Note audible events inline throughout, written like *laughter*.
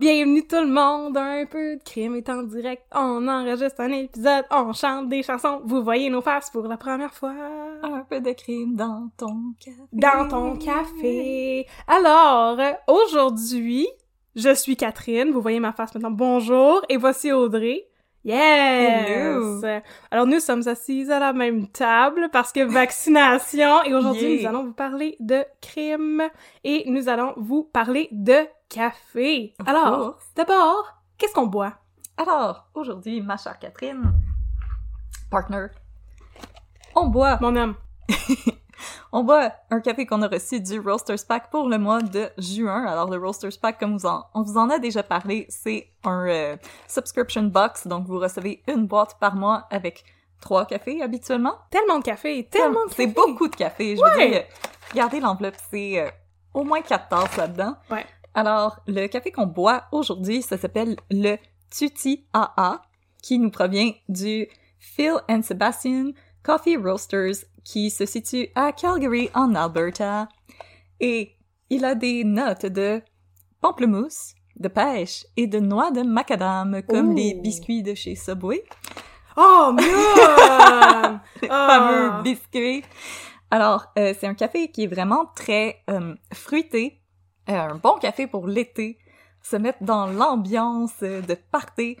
Bienvenue tout le monde, un peu de crime est en direct, on enregistre un épisode, on chante des chansons, vous voyez nos faces pour la première fois. Un peu de crime dans ton café. Dans ton café. Alors, aujourd'hui, je suis Catherine, vous voyez ma face maintenant, bonjour, et voici Audrey. Yes! Hello. Alors nous sommes assises à la même table parce que vaccination et aujourd'hui *laughs* Yeah. nous allons vous parler de crime et nous allons vous parler de café. Alors, d'abord, qu'est-ce qu'on boit? Alors, aujourd'hui, ma chère Catherine, partner, on boit, Mon homme. *laughs* on boit un café qu'on a reçu du Roasters Pack pour le mois de juin. Alors, le Roasters Pack, comme vous en, on vous en a déjà parlé, c'est un euh, subscription box, donc vous recevez une boîte par mois avec trois cafés habituellement. Tellement de café, tellement de C'est café. beaucoup de café, je Ouais. veux dire. Regardez l'enveloppe, c'est euh, au moins quatre tasses là-dedans. Ouais. Alors, le café qu'on boit aujourd'hui, ça s'appelle le Tutti AA, qui nous provient du Phil and Sebastian Coffee Roasters, qui se situe à Calgary, en Alberta. Et il a des notes de pamplemousse, de pêche et de noix de macadam, comme Ooh. les biscuits de chez Subway. Oh, miam! *laughs* Les Ah. fameux biscuits. Alors, euh, c'est un café qui est vraiment très euh, fruité. Euh, un bon café pour l'été. Se mettre dans l'ambiance euh, de party.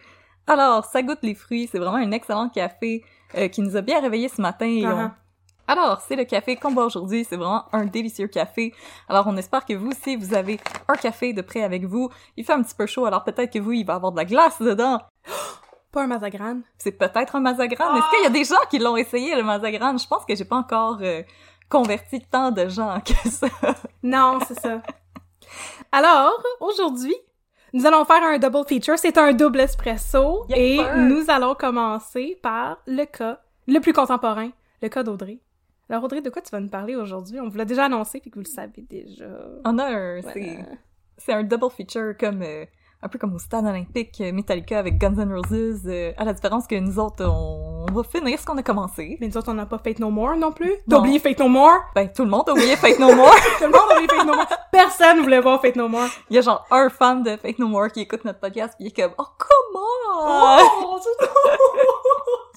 Alors, ça goûte les fruits. C'est vraiment un excellent café euh, qui nous a bien réveillés ce matin. et on- Uh-huh. Alors, c'est le café qu'on boit aujourd'hui. C'est vraiment un délicieux café. Alors, on espère que vous, si vous avez un café de près avec vous, il fait un petit peu chaud, alors peut-être que vous, il va avoir de la glace dedans. *gasps* Pas un mazagran. C'est peut-être un Mazagran. Est-ce qu'il y a des gens qui l'ont essayé, le Mazagran? Je pense que j'ai pas encore euh, converti tant de gens que ça. Non, c'est ça. *laughs* Alors, aujourd'hui, nous allons faire un double feature. C'est un double espresso. Et nous allons commencer par le cas le plus contemporain, le cas d'Audrey. Alors, Audrey, de quoi tu vas nous parler aujourd'hui? On vous l'a déjà annoncé, puis que vous le savez déjà. On a un... Voilà. C'est, c'est un double feature comme... euh, un peu comme au stade olympique Metallica avec Guns N' Roses, euh, à la différence que nous autres, on, on va finir ce qu'on a commencé. Mais nous autres, on n'a pas Fate No More non plus? T'as oublié Fate No More? Ben, tout le monde a oublié Fate No More. *laughs* Tout le monde a oublié Fate No More. Personne voulait voir Fate No More. Il y a genre un fan de Fate No More qui écoute notre podcast pis il est comme « Oh, comment? Oh,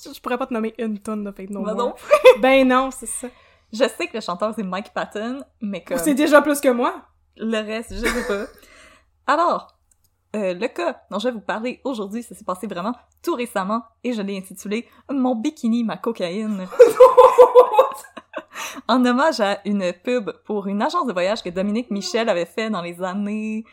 je, pourrais pas te nommer une tonne de Fate No More. non. Ben non, c'est ça. Je sais que le chanteur c'est Mike Patton, mais comme... C'est déjà plus que moi. Le reste, je sais pas. Alors, euh, le cas dont je vais vous parler aujourd'hui, ça s'est passé vraiment tout récemment et je l'ai intitulé Mon bikini, ma cocaïne. *laughs* en hommage à une pub pour une agence de voyage que Dominique Michel avait fait dans les années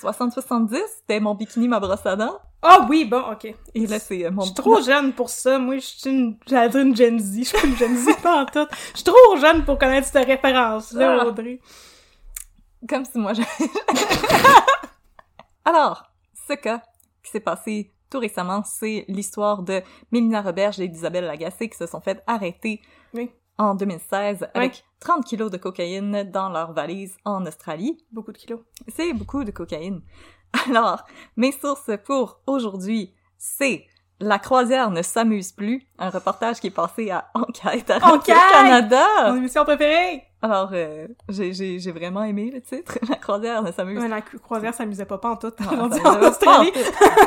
60-70. C'était Mon bikini, ma brosse à dents. Ah oui, bon, ok. Et là, c'est euh, mon Je suis trop jeune pour ça. Moi, je suis une, dire une Gen Z. Je suis une Gen Z, pas en tout. Je suis trop jeune pour connaître cette référence-là, Ah. Audrey. Comme si moi, je... *laughs* Alors, ce cas qui s'est passé tout récemment, c'est l'histoire de Mélina Roberge et Isabelle Lagacé qui se sont fait arrêter Oui. en 2016 avec Oui. 30 kilos de cocaïne dans leur valise en Australie. Beaucoup de kilos. C'est beaucoup de cocaïne. *laughs* Alors, mes sources pour aujourd'hui, c'est La croisière ne s'amuse plus, un reportage qui est passé à Enquête à Enquête! Radio-Canada. Mon émission préférée! Alors, euh, j'ai, j'ai, j'ai vraiment aimé le titre. *laughs* La croisière ne s'amuse Ouais, la croisière s'amusait pas pas en tout. Non, *laughs* Rendu en Australie.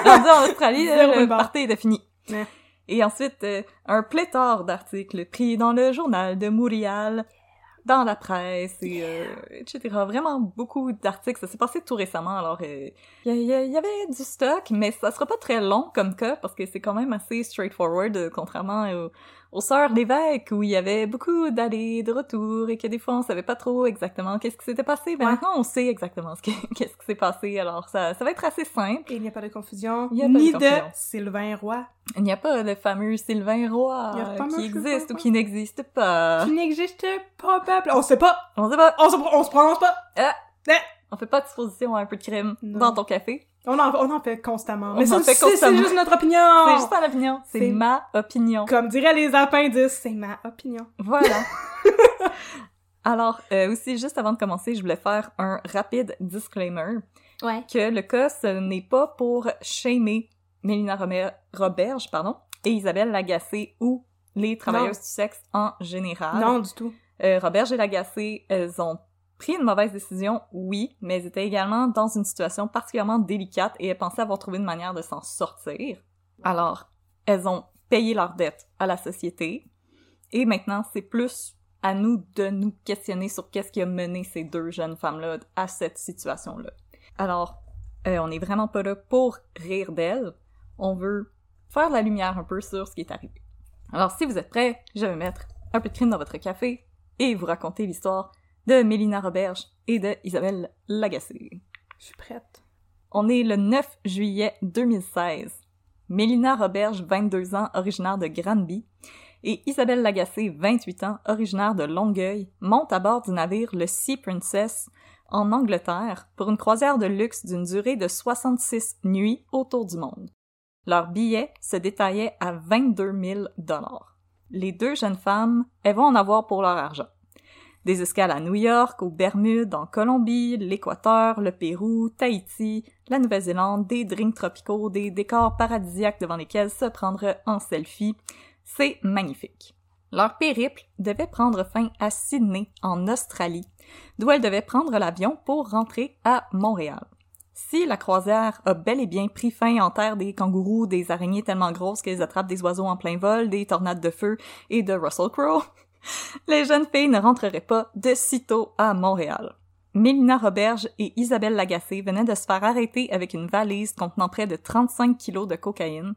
Rendu en Australie, *laughs* le party était fini. Ouais. Et ensuite, euh, un pléthore d'articles pris dans le journal de Montréal, dans la presse, et euh, etc. Vraiment beaucoup d'articles. Ça s'est passé tout récemment, alors il y a- y avait du stock, mais ça sera pas très long comme cas, parce que c'est quand même assez straightforward, euh, contrairement aux, aux Sœurs l'évêque, où il y avait beaucoup d'allées, de retours, et que des fois on savait pas trop exactement qu'est-ce qui s'était passé. Ben Ouais. maintenant on sait exactement ce qui- *laughs* qu'est-ce qui s'est passé, alors ça, ça va être assez simple. Et il n'y a pas de confusion. Il y a pas de ni confusion. de Sylvain Roy. Il n'y a pas le fameux Sylvain Roy Il y a pas qui existe ou qui n'existe pas. Qui n'existe pas, peuple. On sait pas. On sait pas. On se, on se prononce pas. On fait pas de supposition à un peu de crime Non. dans ton café. On en, on en fait constamment. On Mais en ça, fait c'est- juste notre opinion. C'est juste ton opinion. C'est ma opinion. Comme diraient les appendices, c'est ma opinion. Voilà. *laughs* *laughs* Alors, euh, aussi, juste avant de commencer, je voulais faire un rapide disclaimer Ouais. que le cas, ce n'est pas pour shamer Mélina Roberge, pardon, et Isabelle Lagacé ou les travailleuses Non. du sexe en général. Non, du tout. Euh, Roberge et Lagacé, elles ont pris une mauvaise décision, oui, mais elles étaient également dans une situation particulièrement délicate et elles pensaient avoir trouvé une manière de s'en sortir. Alors, elles ont payé leurs dettes à la société et maintenant, c'est plus à nous de nous questionner sur qu'est-ce qui a mené ces deux jeunes femmes-là à cette situation-là. Alors, euh, on n'est vraiment pas là pour rire d'elles, on veut faire la lumière un peu sur ce qui est arrivé. Alors, si vous êtes prêts, je vais mettre un peu de crime dans votre café et vous raconter l'histoire de Mélina Roberge et de Isabelle Lagacé. Je suis prête. On est le 9 juillet 2016. Mélina Roberge, 22 ans, originaire de Granby, et Isabelle Lagacé, 28 ans, originaire de Longueuil, montent à bord du navire le Sea Princess en Angleterre pour une croisière de luxe d'une durée de 66 nuits autour du monde. Leur billet se détaillait à 22 000 dollars. Les deux jeunes femmes, elles vont en avoir pour leur argent. Des escales à New York, aux Bermudes, en Colombie, l'Équateur, le Pérou, Tahiti, la Nouvelle-Zélande, des drinks tropicaux, des décors paradisiaques devant lesquels se prendre en selfie. C'est magnifique. Leur périple devait prendre fin à Sydney, en Australie, d'où elles devaient prendre l'avion pour rentrer à Montréal. Si la croisière a bel et bien pris fin en terre des kangourous, des araignées tellement grosses qu'elles attrapent des oiseaux en plein vol, des tornades de feu et de Russell Crowe, *laughs* les jeunes filles ne rentreraient pas de sitôt à Montréal. Mélina Roberge et Isabelle Lagacé venaient de se faire arrêter avec une valise contenant près de 35 kilos de cocaïne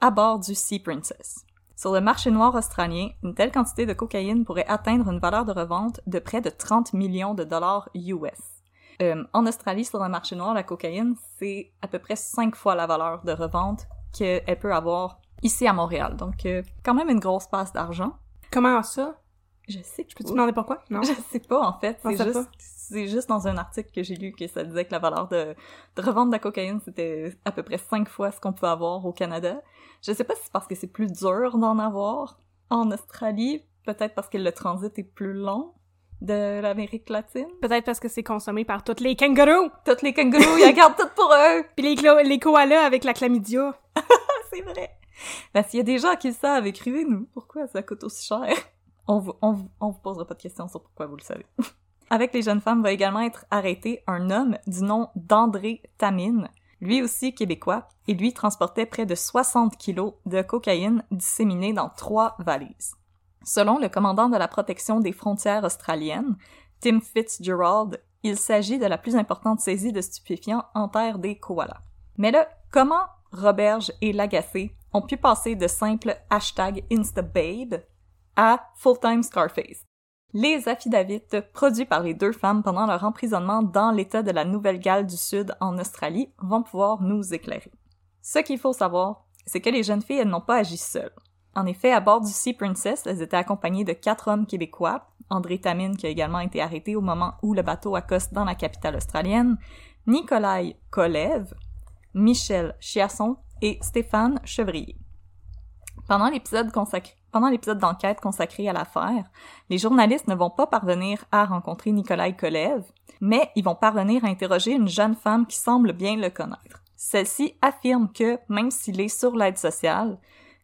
à bord du Sea Princess. Sur le marché noir australien, une telle quantité de cocaïne pourrait atteindre une valeur de revente de près de 30 millions de dollars US. Euh, en Australie, sur le marché noir, la cocaïne, c'est à peu près 5 fois la valeur de revente qu'elle peut avoir ici à Montréal. Donc, euh, quand même une grosse passe d'argent. Comment ça? Je sais que Je peux te demander pourquoi? Non? je sais pas, en fait. C'est juste, c'est juste dans un article que j'ai lu que ça disait que la valeur de, de revente de la cocaïne, c'était à peu près cinq fois ce qu'on peut avoir au Canada. Je sais pas si c'est parce que c'est plus dur d'en avoir en Australie, peut-être parce que le transit est plus long de l'Amérique latine. Peut-être parce que c'est consommé par toutes les kangourous! Toutes les kangourous, ils gardent tout pour eux! *laughs* Puis les, clo- les koalas avec la chlamydia. *laughs* c'est vrai! Ben, s'il y a des gens qui le savent, écrivez-nous. Pourquoi ça coûte aussi cher? On vous, posera pas de questions sur pourquoi vous le savez. *laughs* Avec les jeunes femmes va également être arrêté un homme du nom d'André Tamine, lui aussi québécois, et lui transportait près de 60 kilos de cocaïne disséminée dans trois valises. Selon le commandant de la protection des frontières australiennes, Tim Fitzgerald, il s'agit de la plus importante saisie de stupéfiants en terre des koalas. Mais là, comment Roberge et Lagacé ont pu passer de simple hashtag InstaBabe à full-time Scarface? Les affidavits produits par les deux femmes pendant leur emprisonnement dans l'État de la Nouvelle-Galles du Sud en Australie vont pouvoir nous éclairer. Ce qu'il faut savoir, c'est que les jeunes filles, n'ont pas agi seules. En effet, à bord du Sea Princess, elles étaient accompagnées de quatre hommes québécois, André Tamine qui a également été arrêté au moment où le bateau accoste dans la capitale australienne, Nikolai Kolev, Michel Chiasson et Stéphane Chevrier. Pendant l'épisode d'enquête consacré à l'affaire, les journalistes ne vont pas parvenir à rencontrer Nikolai Kolev, mais ils vont parvenir à interroger une jeune femme qui semble bien le connaître. Celle-ci affirme que, même s'il est sur l'aide sociale,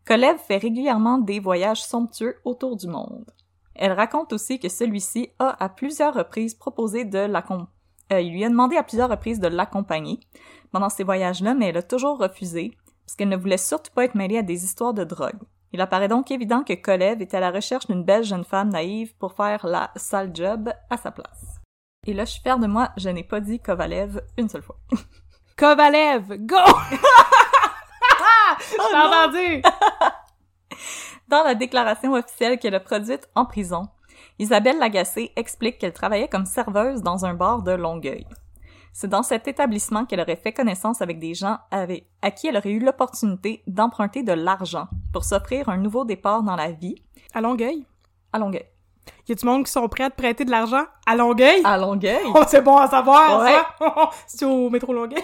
Kolev fait régulièrement des voyages somptueux autour du monde. Elle raconte aussi que celui-ci a à plusieurs reprises proposé de l'accompagner. Euh, il lui a demandé à plusieurs reprises de l'accompagner pendant ces voyages-là, mais elle a toujours refusé, parce qu'elle ne voulait surtout pas être mêlée à des histoires de drogue. Il apparaît donc évident que Kolev était à la recherche d'une belle jeune femme naïve pour faire la sale job à sa place. Et là, je suis fière de moi, je n'ai pas dit Kovalev une seule fois. *laughs* Kovalev, go! *laughs* Oh J'ai entendu! *laughs* Dans la déclaration officielle qu'elle a produite en prison, Isabelle Lagacé explique qu'elle travaillait comme serveuse dans un bar de Longueuil. C'est dans cet établissement qu'elle aurait fait connaissance avec des gens avec, à qui elle aurait eu l'opportunité d'emprunter de l'argent pour s'offrir un nouveau départ dans la vie À Longueuil? à Longueuil. Y a du monde qui sont prêts à te prêter de l'argent? À Longueuil? À Longueuil? Oh, c'est bon à savoir, Ouais. ça! *laughs* C'est au métro Longueuil?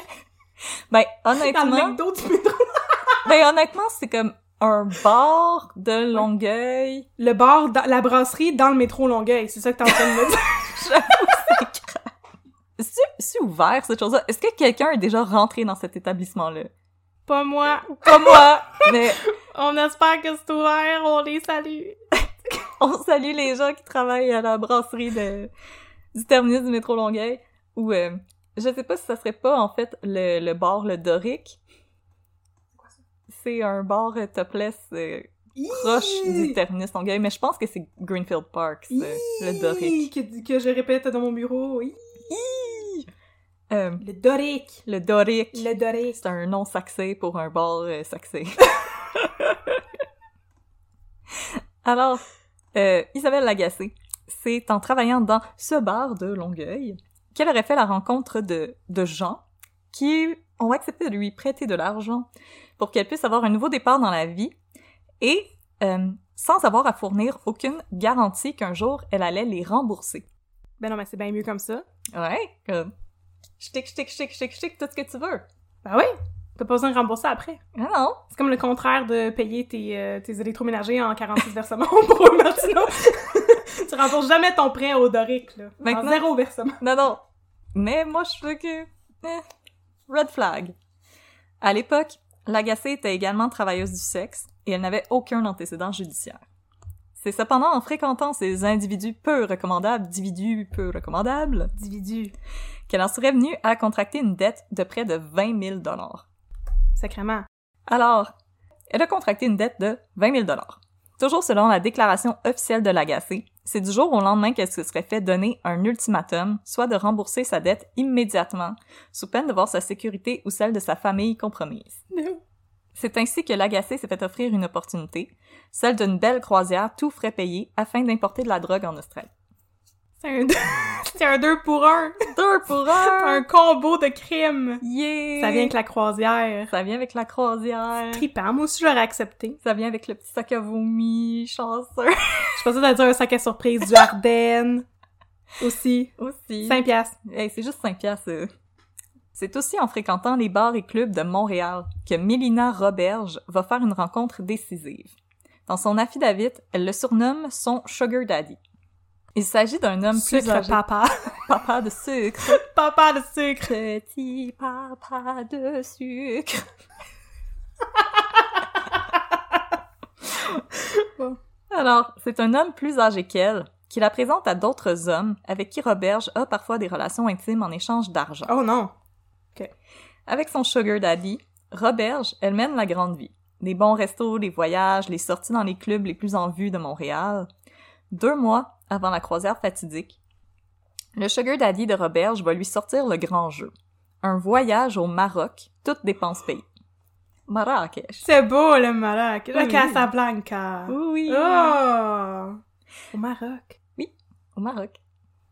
Ben, *laughs* Dans le honnêtement, McDo du métro? *laughs* ben, honnêtement, c'est comme un bar de Longueuil. Le bar, dans- la brasserie dans le métro Longueuil, c'est ça que t'es en train de me dire? C'est, c'est ouvert, cette chose-là? Est-ce que quelqu'un est déjà rentré dans cet établissement-là? Pas moi. Pas moi, *laughs* mais On espère que c'est ouvert, on les salue. *laughs* on salue les gens qui travaillent à la brasserie de, du terminus du métro Longueuil. Ou, euh, je sais pas si ça serait pas, en fait, le, le bar Le Doric. C'est un bar euh, topless euh, proche du terminus Longueuil, mais je pense que c'est Greenfield Park, ça, le Doric. Que, que je répète dans mon bureau, oui. Euh, Le Doric. le Doric. Le Doric. C'est un nom saxé pour un bar euh, saxé. *laughs* Alors, euh, Isabelle Lagacé, c'est en travaillant dans ce bar de Longueuil qu'elle aurait fait la rencontre de, de gens qui ont accepté de lui prêter de l'argent pour qu'elle puisse avoir un nouveau départ dans la vie et sans avoir à fournir aucune garantie qu'un jour elle allait les rembourser. Ben non, mais c'est bien mieux comme ça. Ouais, comme ch'tic, ch'tic, ch'tic, ch'tic, ch'tic, tout ce que tu veux. Ben oui! T'as pas besoin de rembourser après. Ah non, C'est comme le contraire de payer tes, euh, tes électroménagers en 46 versements *laughs* pour un Martino. *laughs* tu rembourses jamais ton prêt au Doric, là. En Maintenant- zéro versement. Non, non. Mais moi, je veux que... eh, red flag. À l'époque, Lagacé était également travailleuse du sexe et elle n'avait aucun antécédent judiciaire. C'est cependant en fréquentant ces individus peu recommandables, individus peu recommandables, Individu. qu'elle en serait venue à contracter une dette de près de 20 000 dollars. Sacrément. Alors, elle a contracté une dette de 20 000 dollars. Toujours selon la déclaration officielle de l'agacé, c'est du jour au lendemain qu'elle se serait fait donner un ultimatum, soit de rembourser sa dette immédiatement, sous peine de voir sa sécurité ou celle de sa famille compromise. C'est ainsi que l'agacé s'est fait offrir une opportunité, celle d'une belle croisière tout frais payé afin d'importer de la drogue en Australie. C'est un, *laughs* c'est un deux pour un. Deux pour un! *laughs* Un combo de crimes. Yeah! Ça vient avec la croisière. Ça vient avec la croisière. Trippant. Moi aussi, j'aurais accepté. Ça vient avec le petit sac à vomi, chanceux. *laughs* Je pensais t'allais dire un sac à surprise du Ardennes. Aussi. Aussi. 5 piastres. Hey, c'est juste 5 piastres. euh. C'est aussi en fréquentant les bars et clubs de Montréal que Mélina Roberge va faire une rencontre décisive. Dans son affidavit, elle le surnomme son Sugar Daddy. Il s'agit d'un homme plus âgé. papa. *laughs* Papa de sucre. *laughs* papa de sucre. Petit papa de sucre. *laughs* Alors, c'est un homme plus âgé qu'elle, qui la présente à d'autres hommes avec qui Roberge a parfois des relations intimes en échange d'argent. Oh non. Avec son sugar daddy, Roberge, elle mène la grande vie. Des bons restos, des voyages, les sorties dans les clubs les plus en vue de Montréal. Deux mois avant la croisière fatidique, le sugar daddy de Roberge va lui sortir le grand jeu. Un voyage au Maroc, toutes dépenses payées. Marrakech. C'est beau, le Maroc. Le Oui. Casablanca. Oui. Oh! Au Maroc. Au Maroc.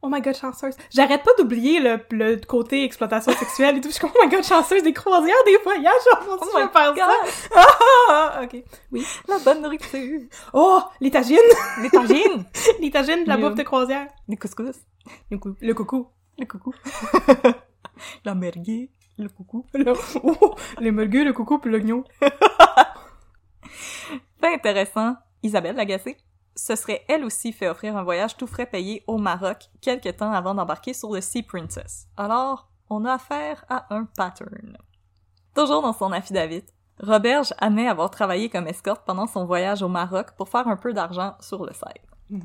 Oh my god, chanceuse. J'arrête pas d'oublier le, le côté exploitation sexuelle et tout. Je suis comme, oh my god, chanceuse, des croisières, des voyages, oh mon dieu, my vais faire ça. Ah, ah, ah, ok. La bonne nourriture. Oh, les tagines! Les tagines. *laughs* les tagines de la bouffe de croisière. Les couscous. Le, cou- le coucou. Le coucou. *laughs* la merguez. Le coucou. Le, *laughs* oh, les mulgues, le coucou puis l'oignon. Fait intéressant, Isabelle Lagacé se serait elle aussi fait offrir un voyage tout frais payé au Maroc quelques temps avant d'embarquer sur le Sea Princess. Alors, on a affaire à un pattern. Toujours dans son affidavit, Roberge admet avoir travaillé comme escorte pendant son voyage au Maroc pour faire un peu d'argent sur le site.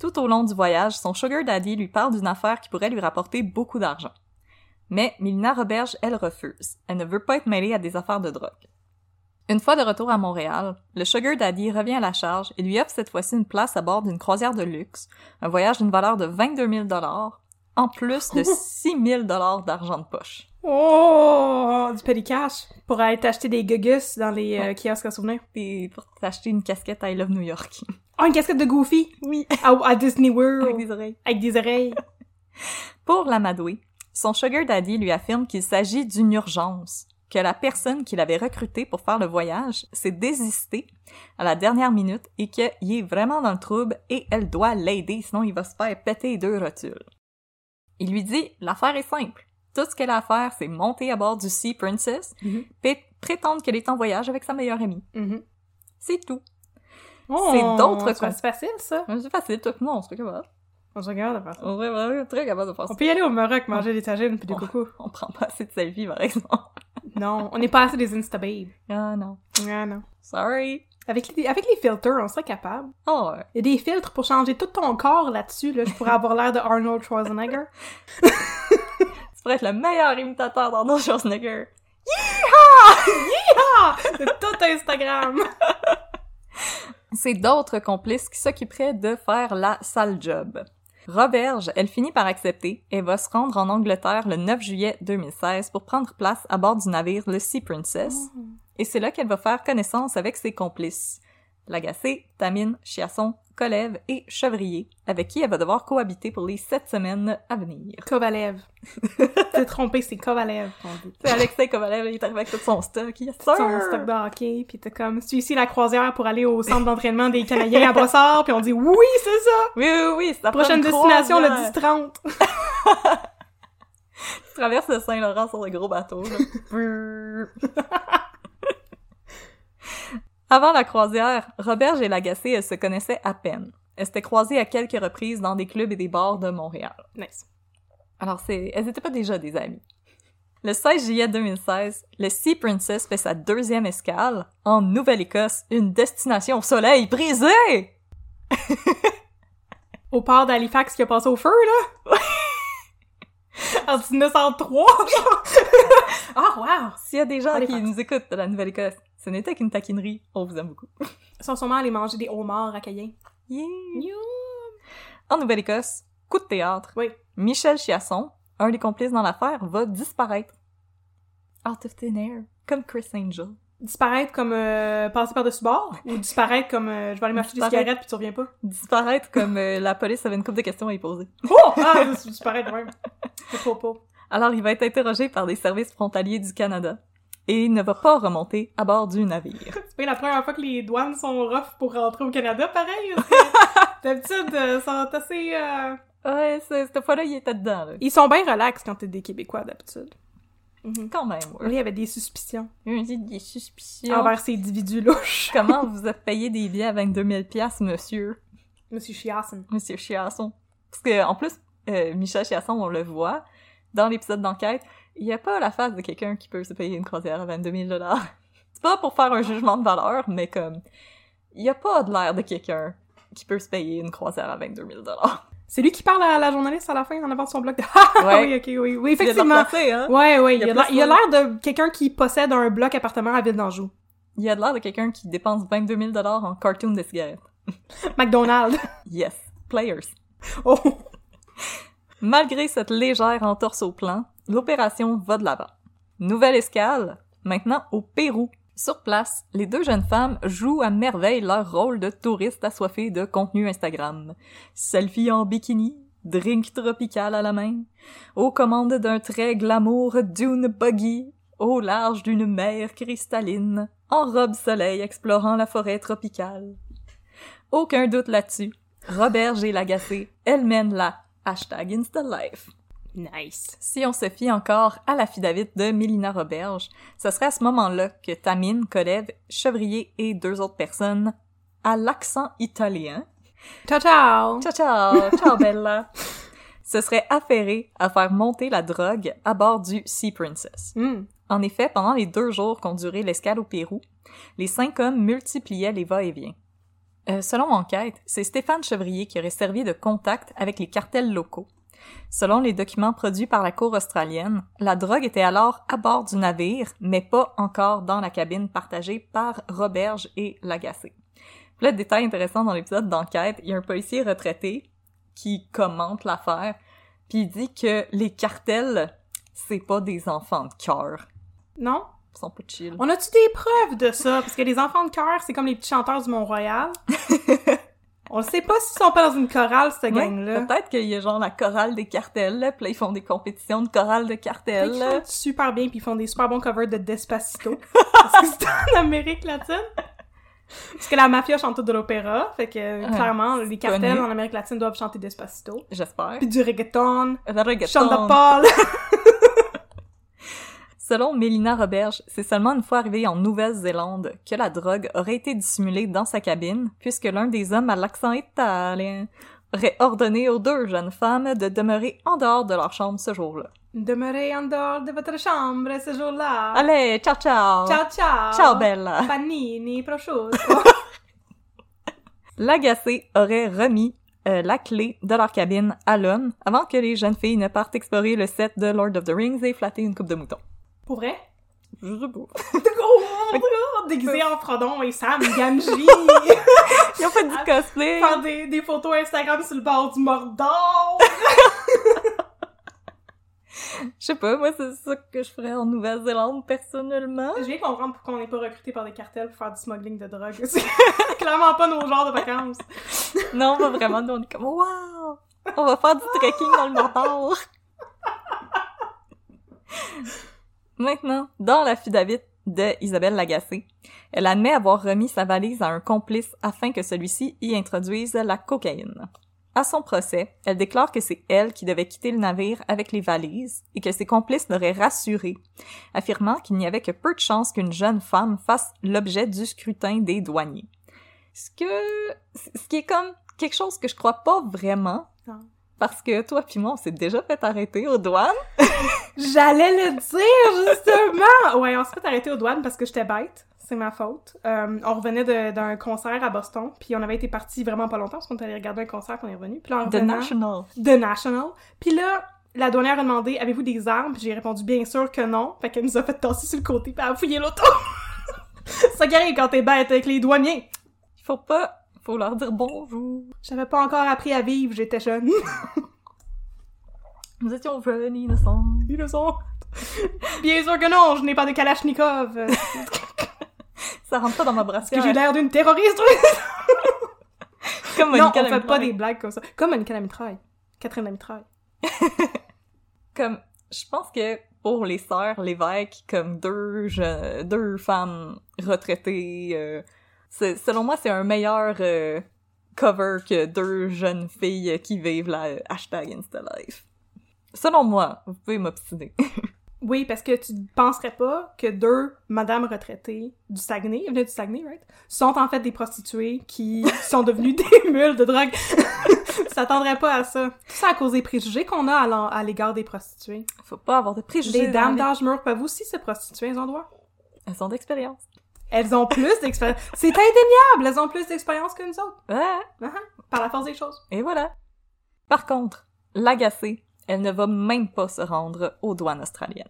Tout au long du voyage, son sugar daddy lui parle d'une affaire qui pourrait lui rapporter beaucoup d'argent. Mais Milena Roberge, elle refuse. Elle ne veut pas être mêlée à des affaires de drogue. Une fois de retour à Montréal, le Sugar Daddy revient à la charge et lui offre cette fois-ci une place à bord d'une croisière de luxe, un voyage d'une valeur de 22 000 en plus de *laughs* 6 000 d'argent de poche. Oh! Du petty cash pour aller t'acheter des gugus dans les euh, kiosques à souvenirs. Et pour t'acheter une casquette I Love New York. Oh, *laughs* une casquette de Goofy! Oui. À, à Disney World! Avec des oreilles. Avec des oreilles. *laughs* Pour l'amadouer, son Sugar Daddy lui affirme qu'il s'agit d'une urgence, que la personne qu'il avait recrutée pour faire le voyage s'est désistée à la dernière minute et qu'il est vraiment dans le trouble et elle doit l'aider, sinon il va se faire péter deux rotules. Il lui dit, l'affaire est simple. Tout ce qu'elle a à faire, c'est monter à bord du Sea Princess, puis prétendre qu'elle est en voyage avec sa meilleure amie. Mhm. C'est tout. Oh, C'est d'autres C'est facile, ça. C'est facile, tout le monde, capable. On se regarde de faire ça. On serait vraiment très capable de faire ça. On peut y aller au Maroc manger des tagines puis des coucous. On prend pas assez de selfies, par exemple. *laughs* Non, on n'est pas assez des Insta babes. Ah non. Ah non. Sorry. Avec les, avec les filters, on serait capable. Oh, ouais. Il y a des filtres pour changer tout ton corps là-dessus. Là. Je pourrais avoir l'air de Arnold Schwarzenegger. *laughs* Tu pourrais être le meilleur imitateur d'Arnold Schwarzenegger. Ah! De tout Instagram! *laughs* C'est d'autres complices qui s'occuperaient de faire la sale job. Roberge, elle finit par accepter et va se rendre en Angleterre le 9 juillet 2016 pour prendre place à bord du navire le Sea Princess. Et c'est là qu'elle va faire connaissance avec ses complices. Lagacé, Tamine, Chiasson, Colève et Chevrier, avec qui elle va devoir cohabiter pour les sept semaines à venir. Kovalev. *laughs* T'es trompé, c'est Kovalev qu'on dit. C'est Alexei Kovalev, il est arrivé avec tout son stock. Yes, Son sir! stock de hockey, pis t'es comme, c'est ici la croisière pour aller au centre d'entraînement des Canadiens à Brossard, puis on dit oui, c'est ça! Oui, oui, oui, c'est la Prochaine destination le croisière. 10-30. *laughs* Tu traverses le Saint-Laurent sur le gros bateau. là. *laughs* Avant la croisière, Roberge et Lagacé elles se connaissaient à peine. Elles s'étaient croisées à quelques reprises dans des clubs et des bars de Montréal. Nice. Alors, c'est, elles étaient pas déjà des amies. Le 16 juillet 2016, le Sea Princess fait sa deuxième escale en Nouvelle-Écosse, une destination au soleil brisé! *laughs* Au port d'Halifax qui a passé au feu, là? *laughs* en 1903, genre! *laughs* Ah, wow! S'il y a des gens Halifax. qui nous écoutent de la Nouvelle-Écosse, ce n'était qu'une taquinerie. On vous aime beaucoup. Ils sont sûrement allés manger des homards à Cayenne. Yeah. You. En Nouvelle-Écosse, coup de théâtre. Oui. Michel Chiasson, un des complices dans l'affaire, va disparaître. Out of thin air, comme Chris Angel. Disparaître comme euh, passer par-dessus bord? Ou disparaître comme euh, je vais aller m'acheter des cigarettes puis tu reviens pas? Disparaître comme euh, la police avait une couple de questions à y poser. *laughs* Oh! Ah, disparaître même. *laughs* C'est trop pas. Alors il va être interrogé par des services frontaliers du Canada et il ne va pas remonter à bord du navire. *laughs* C'est pas la première fois que les douanes sont rough pour rentrer au Canada, pareil. *laughs* D'habitude, euh, sont assez... euh, Ouais, cette fois-là, il était dedans, là. Ils sont bien relax quand t'es des Québécois, d'habitude. Mhm. Quand même, Oui, il y avait des suspicions Il y a des suspicions. envers ces individus louches. *laughs* Comment vous avez payé des billets à 22 000 piastres, monsieur? Monsieur Chiasson. Monsieur Chiasson. Parce que, en plus, euh, Michel Chiasson, on le voit dans l'épisode d'enquête, il n'y a pas la face de quelqu'un qui peut se payer une croisière à 22 000 *laughs* C'est pas pour faire un jugement de valeur, mais comme, il n'y a pas de l'air de quelqu'un qui peut se payer une croisière à 22 000 C'est lui qui parle à la journaliste à la fin en avant de son bloc de *laughs* Ah Ouais. oui, ok, oui, oui, effectivement. hein? Ouais, ouais, il, y a l'air- de- quelqu'un qui possède un bloc appartement à Ville d'Anjou. Il a de l'air de quelqu'un qui dépense 22 000 en cartoon de cigarettes. *laughs* McDonald's. Yes. Players. Oh! Malgré cette légère entorse au plan, l'opération va de l'avant. Nouvelle escale, maintenant au Pérou. Sur place, les deux jeunes femmes jouent à merveille leur rôle de touristes assoiffés de contenu Instagram. Selfie en bikini, drink tropical à la main, aux commandes d'un très glamour dune buggy, au large d'une mer cristalline, en robe soleil explorant la forêt tropicale. Aucun doute là-dessus. Roberge et Lagacé, elles mènent la hashtag InstaLife. Nice. Si on se fie encore à l'affidavit de Mélina Roberge, ce serait à ce moment-là que Tamine, Kolev, Chevrier et deux autres personnes à l'accent italien Ciao, ciao! Ciao ciao, ciao *laughs* Bella. Se serait affairé à faire monter la drogue à bord du Sea Princess. Hmm. En effet, pendant les deux jours qu'ont duré l'escale au Pérou, les cinq hommes multipliaient les va-et-vient. Euh, selon enquête, c'est Stéphane Chevrier qui aurait servi de contact avec les cartels locaux. Selon les documents produits par la cour australienne, la drogue était alors à bord du navire, mais pas encore dans la cabine partagée par Roberge et Lagacé. Là, détail intéressant dans l'épisode d'enquête, il y a un policier retraité qui commente l'affaire, puis il dit que les cartels, c'est pas des enfants de cœur. Non? Ils sont pas chill. On a-tu des preuves de ça? Parce que les enfants de cœur, c'est comme les petits chanteurs du Mont-Royal. *laughs* On sait pas s'ils sont pas dans une chorale, cette Ouais, gang-là. Peut-être qu'il y a genre la chorale des cartels, là, puis là, ils font des compétitions de chorale de cartels. chantent super bien puis ils font des super bons covers de Despacito. *laughs* parce que c'est en Amérique latine. Parce que la mafia chante de l'opéra, fait que Ouais, clairement, les cartels connu. en Amérique latine doivent chanter Despacito. J'espère. Puis du reggaeton, Le reggaeton. chante de Paul. *laughs* Selon Mélina Roberge, c'est seulement une fois arrivée en Nouvelle-Zélande que la drogue aurait été dissimulée dans sa cabine, puisque l'un des hommes à l'accent italien aurait ordonné aux deux jeunes femmes de demeurer en dehors de leur chambre ce jour-là. Demeurez en dehors de votre chambre ce jour-là. Allez, ciao ciao! Ciao, ciao! Ciao, Bella! Panini, prosciutto. *laughs* L'agacé aurait remis euh, la clé de leur cabine à l'homme avant que les jeunes filles ne partent explorer le set de Lord of the Rings et flatter une coupe de mouton. Pour vrai? Je sais pas. *laughs* Oh, déguisé en Frodon et Sam, Gamgee. *laughs* Ils ont fait du cosplay! Faire des, des photos Instagram sur le bord du Mordor. *laughs* Je sais pas, moi c'est ça que je ferais en Nouvelle-Zélande personnellement. Je viens comprendre pourquoi on n'est pas recruté par des cartels pour faire du smuggling de drogue. C'est clairement pas nos genres de vacances. Non, pas vraiment, nous on est comme Waouh! On va faire du trekking dans le Mordor! Maintenant, dans l'affidavit de Isabelle Lagacé, elle admet avoir remis sa valise à un complice afin que celui-ci y introduise la cocaïne. À son procès, elle déclare que c'est elle qui devait quitter le navire avec les valises et que ses complices l'auraient rassurée, affirmant qu'il n'y avait que peu de chances qu'une jeune femme fasse l'objet du scrutin des douaniers. Ce que, ce qui est comme quelque chose que je crois pas vraiment. Parce que toi puis moi, on s'est déjà fait arrêter aux douanes. *laughs* J'allais le dire, justement! Ouais, on s'est fait arrêter aux douanes parce que j'étais bête. C'est ma faute. Euh, on revenait d'un concert à Boston, puis on avait été partis vraiment pas longtemps parce qu'on allé regarder un concert qu'on est revenu. Puis là, en The National. The National. Puis là, la douanière a demandé Avez-vous des armes? Puis j'ai répondu bien sûr que non. Fait qu'elle nous a fait tasser sur le côté puis elle a fouillé l'auto. *laughs* Ça qui arrive quand t'es bête avec les douaniers. Il faut pas, faut leur dire bonjour. J'avais pas encore appris à vivre, j'étais jeune. *laughs* Nous étions jeunes, innocents. Sont. Bien sûr que non, je n'ai pas de Kalachnikov. *laughs* Ça rentre pas dans ma que brassière. j'ai l'air d'une terroriste *laughs* Comme Non, on fait pas des blagues comme ça. Comme Monica Lamitraille. Catherine Lamitraille. Comme, je pense que pour les sœurs Lévesque, comme deux, je- deux femmes retraitées, euh, selon moi, c'est un meilleur euh, cover que deux jeunes filles qui vivent la euh, hashtag InstaLife. Selon moi, vous pouvez m'obstiner. *laughs* Oui, parce que tu penserais pas que deux madames retraitées du Saguenay, elles venaient du Saguenay, right? Sont en fait des prostituées qui *laughs* sont devenues des mules de drogue. *laughs* tu t'attendrais pas à ça. Tout ça à cause des préjugés qu'on a à l'égard des prostituées. Faut pas avoir de préjugés. Les dames d'âge mûr peuvent aussi se prostituer, elles ont droit. Elles ont d'expérience. Elles ont plus d'expérience. C'est indéniable! Elles ont plus d'expérience que nous autres. Ouais. Ah, Par la force des choses. Et voilà. Par contre, l'agacée, elle ne va même pas se rendre aux douanes australiennes.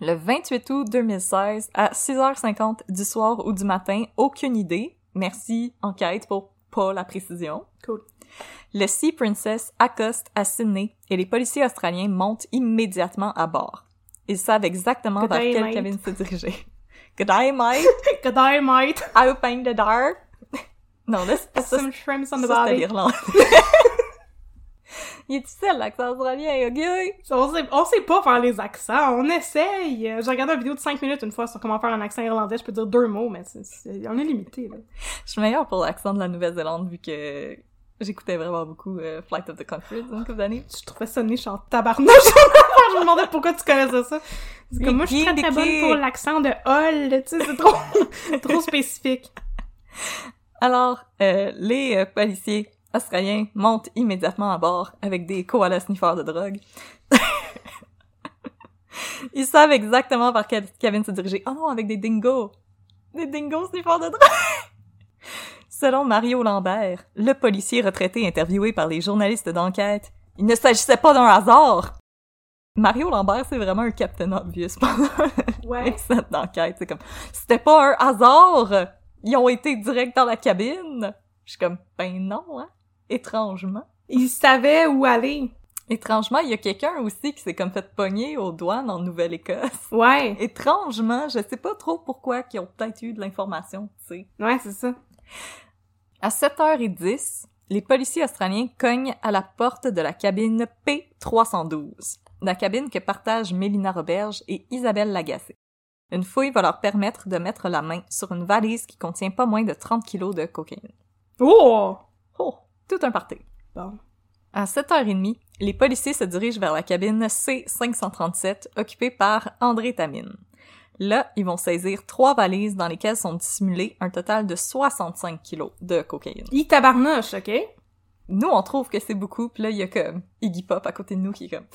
Le 28 août 2016, à 6h50 du soir ou du matin, aucune idée. Merci, enquête, pour pas la précision. Cool. Le Sea Princess accoste à Sydney et les policiers australiens montent immédiatement à bord. Ils savent exactement vers quelle cabine se diriger. Good day, mate. *laughs* Good day, mate. Open the door. Non, là, c'est. Some shrimps on the body. l'Irlande. Il est difficile, l'accent australien, ok? On sait, on sait pas faire les accents, on essaye. J'ai regardé une vidéo de 5 minutes une fois sur comment faire un accent irlandais, je peux dire deux mots, mais c'est, c'est- on est limité, là. Je suis meilleure pour l'accent de la Nouvelle-Zélande vu que J'écoutais vraiment beaucoup euh, Flight of the Conchords une couple d'années. Je trouvais ça niche en tabarnouche. *laughs* je me demandais pourquoi tu connaissais ça. C'est comme moi, je suis très très bonne pour l'accent de Hall, tu sais, c'est trop, *laughs* trop spécifique. Alors, euh, les euh, policiers australiens montent immédiatement à bord avec des koalas sniffeurs de drogue. *laughs* Ils savent exactement par quelle cabine se diriger. Oh non, avec des dingos! Des dingos sniffeurs de drogue! *laughs* Selon Mario Lambert, le policier retraité interviewé par les journalistes d'enquête, il ne s'agissait pas d'un hasard! Mario Lambert, c'est vraiment un Captain Obvious pendant *laughs* Ouais. l'épisode d'enquête. C'est comme, c'était pas un hasard! Ils ont été direct dans la cabine! Je suis comme, ben non, hein? Étrangement. Ils savaient où aller. Étrangement, il y a quelqu'un aussi qui s'est comme fait pogner aux douanes en Nouvelle-Écosse. *laughs* Ouais. Étrangement, je sais pas trop pourquoi qu'ils ont peut-être eu de l'information, tu sais. Ouais, c'est ça. À 7h10, les policiers australiens cognent à la porte de la cabine P312, la cabine que partagent Mélina Roberge et Isabelle Lagacé. Une fouille va leur permettre de mettre la main sur une valise qui contient pas moins de 30 kilos de cocaïne. Oh! Oh, tout un party. Bon. À 7h30, les policiers se dirigent vers la cabine C537 occupée par André Tamine. Là, ils vont saisir trois valises dans lesquelles sont dissimulés un total de 65 kilos de cocaïne. Il tabarnouche, ok? Nous, on trouve que c'est beaucoup, puis là, il y a comme Iggy Pop à côté de nous qui est comme...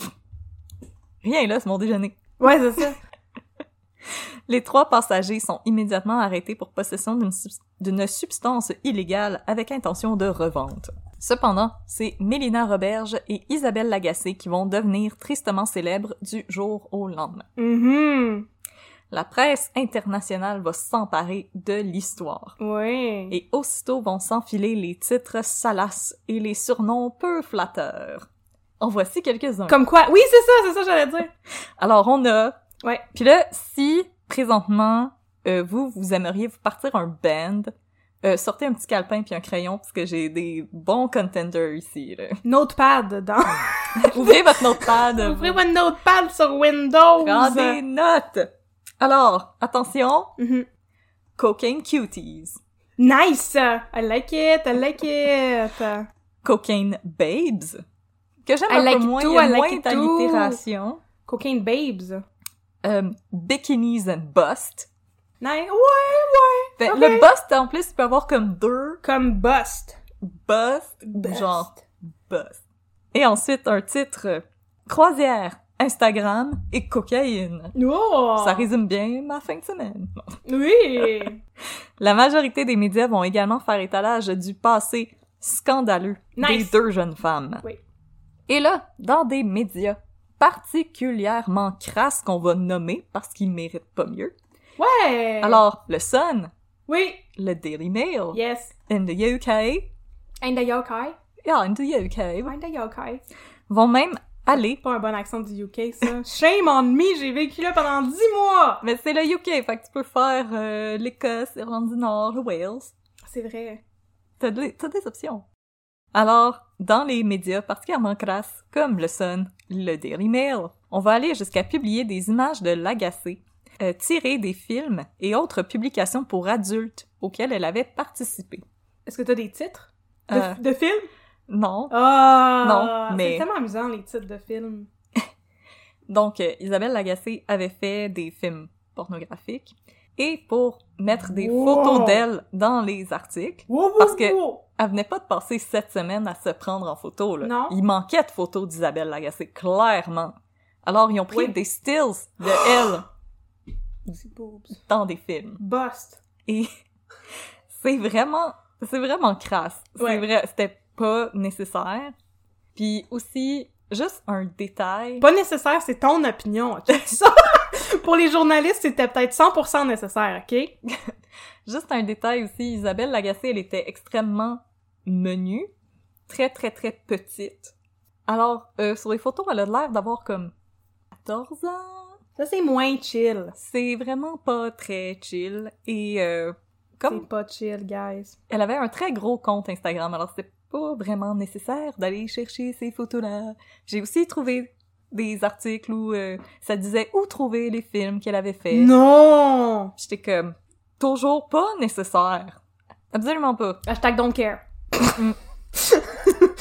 Rien là, c'est mon déjeuner. Ouais, c'est ça. *laughs* Les trois passagers sont immédiatement arrêtés pour possession d'une subs- d'une substance illégale avec intention de revente. Cependant, c'est Mélina Roberge et Isabelle Lagacé qui vont devenir tristement célèbres du jour au lendemain. Mhm. La presse internationale va s'emparer de l'histoire. Ouais. Et aussitôt vont s'enfiler les titres salaces et les surnoms peu flatteurs. En voici quelques-uns. Comme quoi? Oui, c'est ça, c'est ça j'allais dire. Alors, on a Ouais. Puis là, si présentement euh, vous vous aimeriez vous partir un band, euh, sortez un petit calepin puis un crayon parce que j'ai des bons contenders ici. Là. *laughs* Notepad dans. *laughs* Ouvrez votre notepad. Ouvrez votre notepad sur Windows. Prenez des notes. Alors, attention, Mhm. cocaine cuties, Nice! I like it, I like it. cocaine babes, que j'aime un like peu it moins, too, il y a I like moins it too. d'allitération. Cocaine babes. Euh, bikinis and bust. Nice. Ouais, ouais. Ben. Le bust, en plus, il peut avoir comme deux Comme bust. bust, Bust. genre bust. Et ensuite, un titre croisière, Instagram et cocaïne. Oh! Ça résume bien ma fin de semaine. Oui! *laughs* La majorité des médias vont également faire étalage du passé scandaleux des deux jeunes femmes. Oui. Et là, dans des médias particulièrement crasses qu'on va nommer parce qu'ils méritent pas mieux. Ouais! Alors, le Sun, Oui! le Daily Mail, Yes. in the UK, And the yokai. yeah, in the UK, And the yokai. vont même aller Pas un bon accent du UK, ça. *laughs* Shame on me, j'ai vécu là pendant 10 mois! Mais c'est le UK, fait que tu peux faire euh, l'Écosse, l'Irlande du Nord, le Wales. C'est vrai. T'as de- t'as des options. Alors, dans les médias particulièrement crasses, comme le Sun, le Daily Mail, on va aller jusqu'à publier des images de l'agacé, euh, tirées des films et autres publications pour adultes auxquelles elle avait participé. Est-ce que t'as des titres? De, Euh, de films? Non. Ah! Non, mais- C'est tellement amusant, les titres de films. *laughs* Donc, euh, Isabelle Lagacé avait fait des films pornographiques. Et pour mettre des Wow. photos d'elle dans les articles, Wow, wow, Parce que-. Elle venait pas de passer sept semaines à se prendre en photo, là. Non. Il manquait de photos d'Isabelle Lagacé, clairement. Alors, ils ont pris Oui. des stills de elle *gasps* dans des films. Bust. Et *laughs* c'est vraiment, c'est vraiment crasse. Ouais. C'est vrai, c'était pas nécessaire. Puis aussi, juste un détail. Pas nécessaire, c'est ton opinion, ok? *laughs* Pour les journalistes, c'était peut-être 100% nécessaire, ok? *laughs* Juste un détail aussi, Isabelle Lagacé, elle était extrêmement menue, très très très petite. Alors, euh, sur les photos, elle a l'air d'avoir comme 14 ans. Ça, c'est moins chill. C'est vraiment pas très chill. Et euh, C'est comme pas chill, guys. elle avait un très gros compte Instagram, alors c'était pas vraiment nécessaire d'aller chercher ces photos-là. J'ai aussi trouvé des articles où euh, ça disait où trouver les films qu'elle avait fait. Non! J'étais comme toujours pas nécessaire. Absolument pas. Hashtag don't care. *laughs*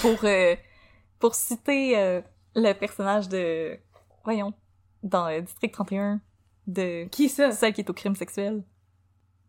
pour euh, pour citer euh, le personnage de voyons dans euh, District 31 de Qui ça? celle qui est au crime sexuel.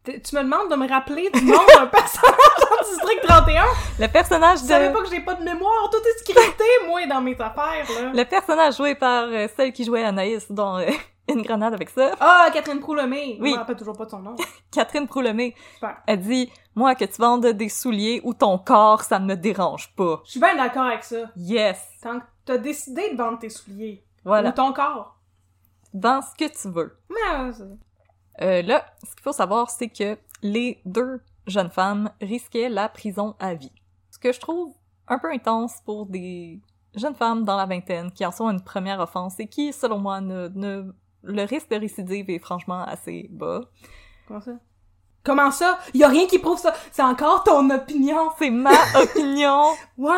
T- Tu me demandes de me rappeler du nom d'un *laughs* personnage dans District 31? Le personnage Tu savais de pas que j'ai pas de mémoire? Tout est scripté, *laughs* moi, dans mes affaires, là. le personnage joué par euh, celle qui jouait Anaïs dans euh, *laughs* Une grenade avec ça, Ah, Catherine Proulemé! Oui. Je me rappelle toujours pas de son nom. *laughs* Catherine Proulemé. Super. Elle dit Moi, que tu vendes des souliers ou ton corps, ça ne me dérange pas. Je suis bien d'accord avec ça. Yes. Tant que t'as décidé de vendre tes souliers. Voilà. Ou ton corps. Dans ce que tu veux. Mais, euh, Euh, là, ce qu'il faut savoir, c'est que les deux jeunes femmes risquaient la prison à vie. Ce que je trouve un peu intense pour des jeunes femmes dans la vingtaine qui en sont à une première offense et qui, selon moi, ne, ne- le risque de récidive est franchement assez bas. Comment ça? Comment ça? Y a rien qui prouve ça. C'est encore ton opinion. C'est ma *laughs* opinion. Ouais.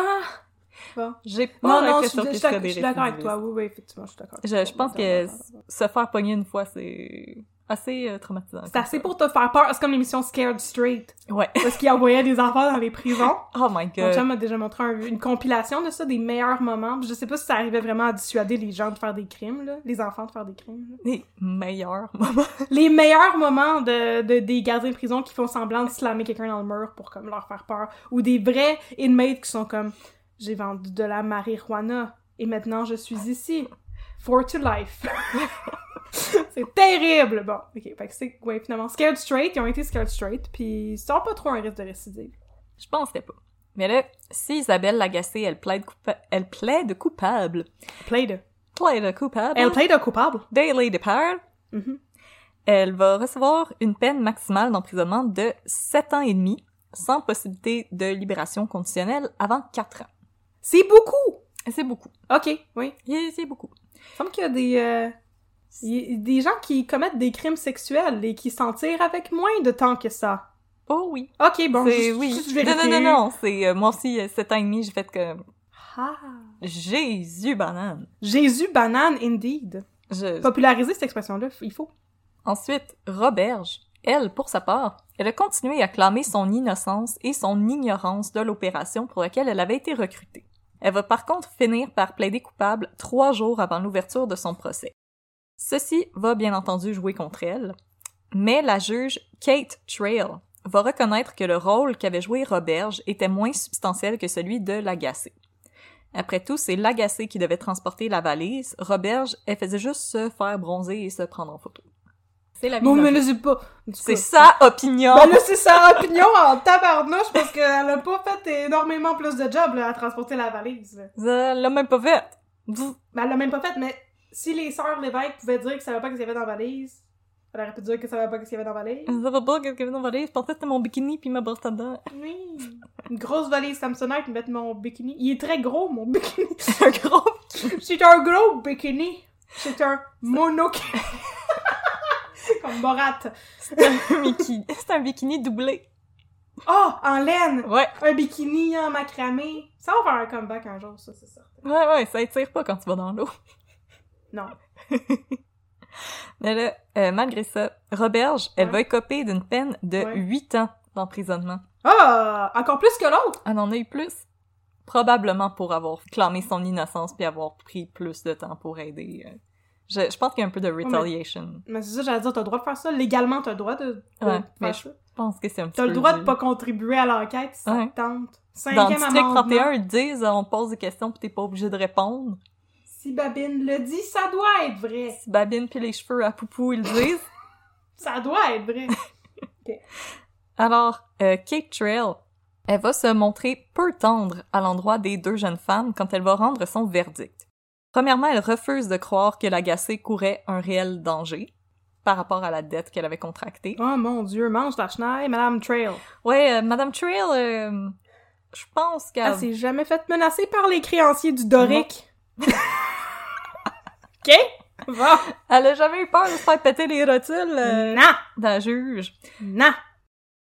J'ai Non, pas non, je que je je des je suis d'accord avec toi. Oui, oui, effectivement, je suis d'accord. Je, je pense que se faire pogner une fois, c'est assez euh, traumatisant. C'est assez pour te faire peur. C'est comme l'émission Scared Straight. Ouais. Parce qu'ils envoyaient des enfants dans les prisons. *laughs* Oh my Mon god. chum m'a déjà montré un- une compilation de ça, des meilleurs moments. Je sais pas si ça arrivait vraiment à dissuader les gens de faire des crimes, là. Les enfants de faire des crimes, là. Les meilleurs moments. *laughs* Les meilleurs moments de, de- des gardiens de prison qui font semblant de slammer quelqu'un dans le mur pour comme leur faire peur. Ou des vrais inmates qui sont comme j'ai vendu de la marijuana et maintenant je suis ici. For to life. *laughs* *laughs* c'est terrible! Bon, ok, fait que c'est, ouais, finalement, scared straight, ils ont été scared straight, puis ils sont pas trop un risque de récidive. Je penserais pas. Mais là, si Isabelle Lagacé, elle plaide, coupa- elle plaide coupable. Played. Plaide coupable. Elle plaide coupable. Daily Depart. Mhm. Elle va recevoir une peine maximale d'emprisonnement de 7 ans et demi, sans possibilité de libération conditionnelle avant 4 ans. C'est beaucoup! C'est beaucoup. Ok, oui. C'est beaucoup. Il semble qu'il y a des, euh, y a des gens qui commettent des crimes sexuels et qui s'en tirent avec moins de temps que ça. Oh oui. Ok, bon, juste- oui. juste Non, non, non, non. C'est, euh, moi aussi, euh, 7 ans et demi, j'ai fait que, Ah. Jésus banane. Jésus banane, indeed. Je, Populariser cette expression-là, il faut. Ensuite, Roberge, elle, pour sa part, elle a continué à clamer son innocence et son ignorance de l'opération pour laquelle elle avait été recrutée. Elle va par contre finir par plaider coupable trois jours avant l'ouverture de son procès. Ceci va bien entendu jouer contre elle, mais la juge Kate Trail va reconnaître que le rôle qu'avait joué Roberge était moins substantiel que celui de Lagacé. Après tout, c'est Lagacé qui devait transporter la valise. Roberge, elle faisait juste se faire bronzer et se prendre en photo. C'est la vie Bon, d'un mais là, c'est pas... C'est sa opinion! Ben là, c'est sa opinion en tabarnouche parce qu'elle a pas fait énormément plus de job, là, à transporter la valise. Elle l'a même pas fait! Vous- Ben, elle l'a même pas fait, mais si les sœurs Lévesque pouvaient dire que ça va pas ce qu'il y avait dans la valise, elle aurait pu dire que ça va pas ce qu'il y avait dans la valise. Je savais pas qu'est-ce qu'il y avait dans la valise. Je pensais que c'était mon bikini puis ma brosse à dents. Oui. Une grosse valise Samsonite, mettre mon bikini. Il est très gros, mon bikini. *laughs* Un gros... C'est un gros bikini. C'est un mono... *laughs* Comme Borat. C'est un bikini. C'est un bikini doublé. Oh, en laine. Ouais. Un bikini en macramé. Ça va faire un comeback un jour, ça, c'est certain. Ouais, ouais, ça étire pas quand tu vas dans l'eau. Non. *laughs* Mais là, euh, malgré ça, Roberge, elle Ouais. va écoper d'une peine de Ouais. 8 ans d'emprisonnement. Ah! Encore plus que l'autre! Elle en a eu plus? Probablement pour avoir clamé son innocence puis avoir pris plus de temps pour aider. euh. Je, je pense qu'il y a un peu de retaliation. Mais c'est ça, j'allais dire, t'as le droit de faire ça. Légalement, t'as le droit de, de faire mais ça. Je pense que c'est un petit T'as le droit de pas contribuer à l'enquête si ça te tente. Dans Cinquième District amendement. 31, ils disent, on te pose des questions pis t'es pas obligé de répondre. Si Babine le dit, ça doit être vrai. Si Babine puis les cheveux à Poupou, ils le disent. *laughs* Ça doit être vrai. *laughs* Alors, euh, Kate Trail, elle va se montrer peu tendre à l'endroit des deux jeunes femmes quand elle va rendre son verdict. Premièrement, elle refuse de croire que l'agacé courait un réel danger par rapport à la dette qu'elle avait contractée. oh mon dieu, mange la chenille, Madame Trail. Ouais, euh, Madame Trail, euh, je pense qu'elle... Elle s'est jamais fait menacer par les créanciers du Doric. *laughs* OK? Va. elle a jamais eu peur de se faire péter les rotules euh, Non. d'un juge. Non.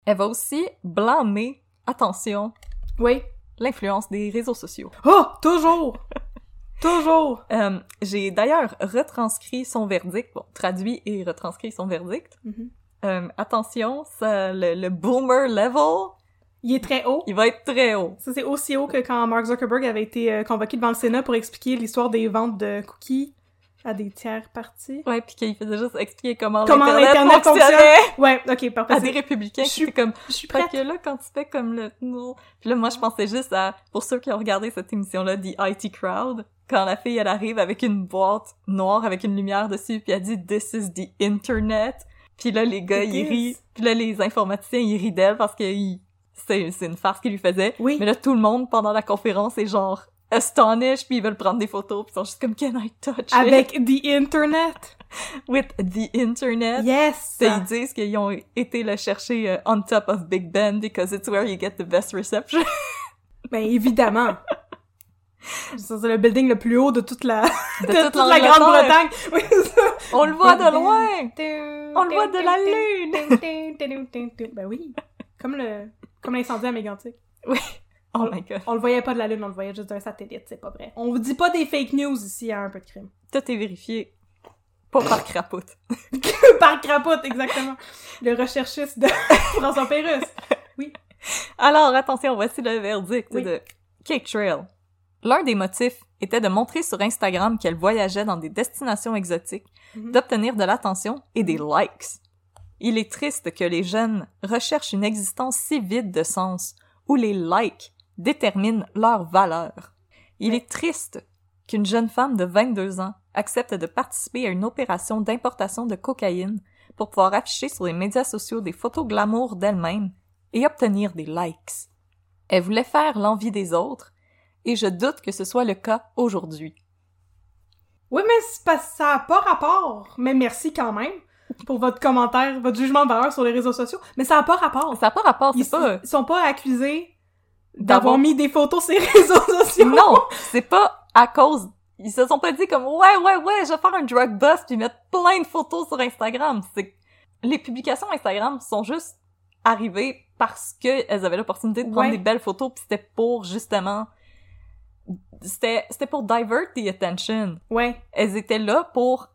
Elle va aussi blâmer, attention, Oui. l'influence des réseaux sociaux. Oh, toujours. *laughs* toujours. Euh, J'ai d'ailleurs retranscrit son verdict, bon, traduit et retranscrit son verdict. Mhm. Euh, attention, ça, le, le boomer level Il est très haut. Il va être très haut. Ça, c'est aussi haut que quand Mark Zuckerberg avait été euh, convoqué devant le Sénat pour expliquer l'histoire des ventes de cookies à des tiers parties. Ouais, puis qu'il faisait juste expliquer comment, Comment l'Internet l'Internet fonctionnait Ouais, ok, *laughs* parfait. à des républicains Je qui suis- étaient comme Je suis Fait prête. que là, quand tu fais comme le... non. Puis là, moi, je pensais juste à... Pour ceux qui ont regardé cette émission-là, The IT Crowd, quand la fille, elle arrive avec une boîte noire avec une lumière dessus, puis elle dit « This is the Internet ». Puis là, les gars, ils rient. Puis là, les informaticiens, ils rient d'elle parce que ils- c'est une farce qu'ils lui faisaient. Oui. Mais là, tout le monde, pendant la conférence, est genre astonished, puis ils veulent prendre des photos, puis ils sont juste comme « Can I touch it? Avec The Internet. *laughs* with the Internet ». Yes! Puis ils disent qu'ils ont été le chercher euh, on top of Big Ben because it's where you get the best reception. *laughs* Ben, évidemment. C'est le building le plus haut de toute la, *laughs* de toute toute la. Grande-Bretagne. Oui. On le voit de loin! On le voit de la lune. ben oui. Comme le, comme l'incendie à Mégantic. Oh my god. On le voyait pas de la lune, on le voyait juste d'un satellite, c'est pas vrai. On vous dit pas des fake news ici à un peu de crime. Tout est vérifié. Pas par crapoute. *laughs* Par crapote, exactement. Le recherchiste de *laughs* François Pérusse. Alors, attention, voici le verdict Oui. de Cake Trail. L'un des motifs était de montrer sur Instagram qu'elle voyageait dans des destinations exotiques, Mhm. d'obtenir de l'attention et des likes. Il est triste que les jeunes recherchent une existence si vide de sens, où les likes déterminent leur valeur. Il est triste qu'une jeune femme de 22 ans accepte de participer à une opération d'importation de cocaïne pour pouvoir afficher sur les médias sociaux des photos glamour d'elle-même et obtenir des likes. Elle voulait faire l'envie des autres, et je doute que ce soit le cas aujourd'hui. Oui, mais pas, ça a pas rapport. Mais merci quand même *laughs* pour votre commentaire, votre jugement de valeur sur les réseaux sociaux. Mais ça a pas rapport. Ça n'a pas rapport, Ils, c'est pas... ils sont pas accusés D'avoir- mis des photos sur les *laughs* réseaux sociaux. Non, c'est pas à cause... Ils se sont pas dit comme « Ouais, ouais, ouais, je vais faire un drug bust puis mettre plein de photos sur Instagram. » C'est... Les publications Instagram sont juste arrivées parce que elles avaient l'opportunité de prendre Ouais. des belles photos puis c'était pour, justement... C'était, c'était pour divert the attention. Ouais. elles étaient là pour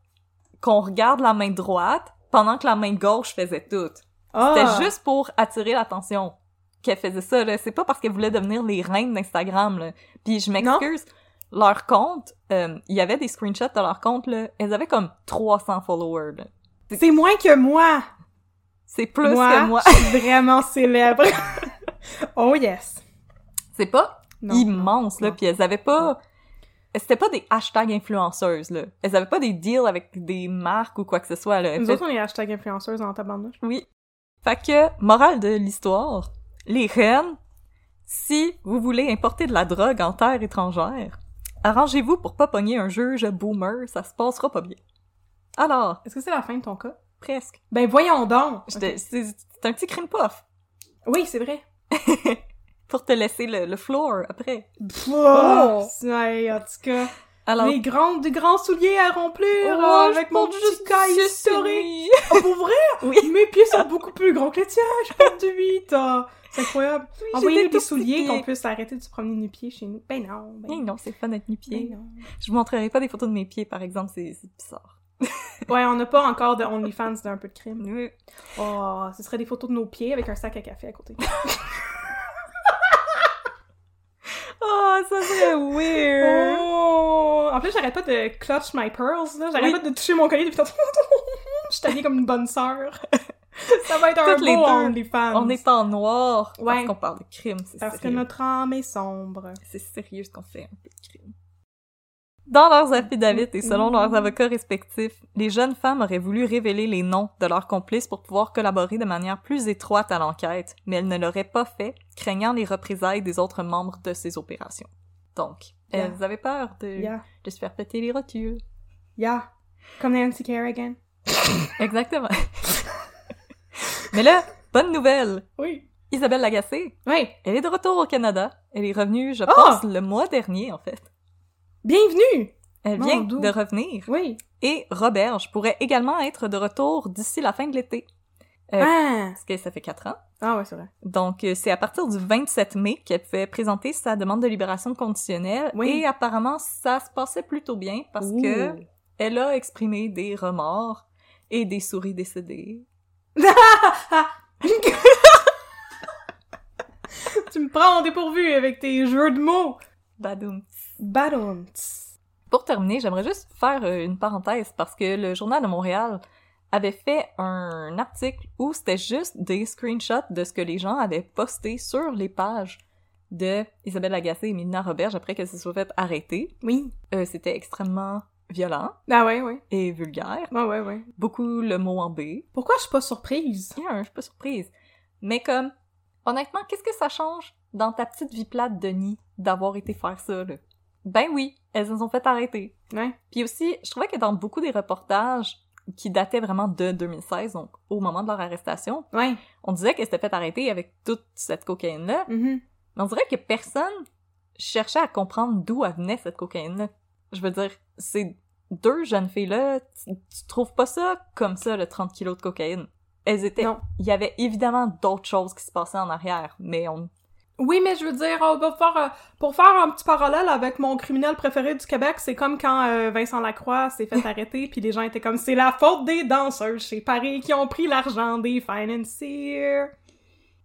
qu'on regarde la main droite pendant que la main gauche faisait tout. Ah. C'était juste pour attirer l'attention qu'elles faisaient ça. Là. C'est pas parce qu'elles voulaient devenir les reines d'Instagram. Là. Puis je m'excuse, leur compte, euh, il y avait des screenshots de leur compte, là. elles avaient comme 300 followers. là. C'est moins que moi. C'est plus moi, que moi. je suis vraiment célèbre. *laughs* oh yes. C'est pas Non, immense, non, là. Puis elles avaient pas... C'était pas des hashtags influenceuses, là. Elles avaient pas des deals avec des marques ou quoi que ce soit, là. Elles Nous faisaient- autres, on est hashtag influenceuses en tabarnouche. Oui. Fait que, morale de l'histoire, les reines, si vous voulez importer de la drogue en terre étrangère, arrangez-vous pour pas pogner un juge boomer, ça se passera pas bien. Alors, Est-ce que c'est la fin de ton cas? presque. Ben voyons donc! C'est un petit crime puff Oui, c'est vrai. *laughs* pour te laisser le, le floor après. Oh! Ouais, en tout cas. Alors, Les grands, des grands souliers à remplir Oh, avec je mon et historique. Oh, *laughs* pour vrai? Oui. Mes pieds sont beaucoup plus grands que les tiens, je porte du 8. ah. C'est incroyable. j'ai Envoyez-nous des souliers qu'on puisse arrêter de se promener nu-pieds chez nous. Ben non, ben Eh non, c'est fun d'être nu-pied. ben non. Je vous montrerai pas des photos de mes pieds, par exemple, c'est c'est bizarre. *laughs* Ouais, on n'a pas encore de OnlyFans d'un peu de crime. Oui. Oh, ce serait des photos de nos pieds avec un sac à café à côté. *laughs* Oh, *laughs* ça serait weird! Oh! En plus, j'arrête pas de clutch my pearls, là. J'arrête Oui. pas de toucher mon collier depuis tantôt. *laughs* Je suis habillée comme une bonne sœur. *laughs* Ça va être un Toutes les beau. OnlyFans. On est en noir parce Ouais. qu'on parle de crime, c'est Parce que notre âme est sombre. C'est sérieux ce qu'on fait, un peu de crime. Dans leurs affidavits et selon leurs avocats respectifs, les jeunes femmes auraient voulu révéler les noms de leurs complices pour pouvoir collaborer de manière plus étroite à l'enquête, mais elles ne l'auraient pas fait, craignant les représailles des autres membres de ces opérations. Donc, Yeah. elles avaient peur de, Yeah. de se faire péter les rotules. Yeah. Comme Nancy Kerrigan. *laughs* Exactement. *laughs* mais là, bonne nouvelle! Oui. Isabelle Lagacé, Oui. elle est de retour au Canada. Elle est revenue, je Ah! pense, le mois dernier, en fait. Bienvenue! Elle vient de revenir. Oui. Et Roberge pourrait également être de retour d'ici la fin de l'été. Euh, Ah! Parce que ça fait quatre ans. Ah ouais, c'est vrai. Donc, euh, c'est à partir du 27 mai qu'elle pouvait présenter sa demande de libération conditionnelle. Oui. Et apparemment, ça se passait plutôt bien parce Ouh. que elle a exprimé des remords et des souris décédées. *laughs* prends au dépourvu avec tes jeux de mots. Badoum. Pour terminer, j'aimerais juste faire euh, une parenthèse parce que le Journal de Montréal avait fait un article où c'était juste des screenshots de ce que les gens avaient posté sur les pages de Isabelle Lagacé et Mélina Roberge après qu'elles se soient fait arrêter. Oui. Euh, c'était extrêmement violent Ah ouais, ouais. et vulgaire. Ouais, ouais, ouais. Beaucoup le mot en B. Pourquoi je suis pas surprise? Yeah, je suis pas surprise. Mais comme, honnêtement, qu'est-ce que ça change dans ta petite vie plate, Denis, d'avoir été faire ça, là? Ben oui, elles se sont fait arrêter. Ouais. Puis aussi, je trouvais que dans beaucoup des reportages qui dataient vraiment de 2016, donc au moment de leur arrestation, Ouais. on disait qu'elles s'étaient fait arrêter avec toute cette cocaïne-là, Mhm. mais on dirait que personne cherchait à comprendre d'où venait cette cocaïne-là. Je veux dire, ces deux jeunes filles-là, tu, tu trouves pas ça comme ça, le 30 kilos de cocaïne? Elles étaient... Non. Il y avait évidemment d'autres choses qui se passaient en arrière, mais on... Oui, mais je veux dire, on va faire, euh, pour faire un petit parallèle avec mon criminel préféré du Québec, c'est comme quand euh, Vincent Lacroix s'est fait *laughs* arrêter, puis les gens étaient comme, c'est la faute des danseurs chez Paris qui ont pris l'argent des financiers.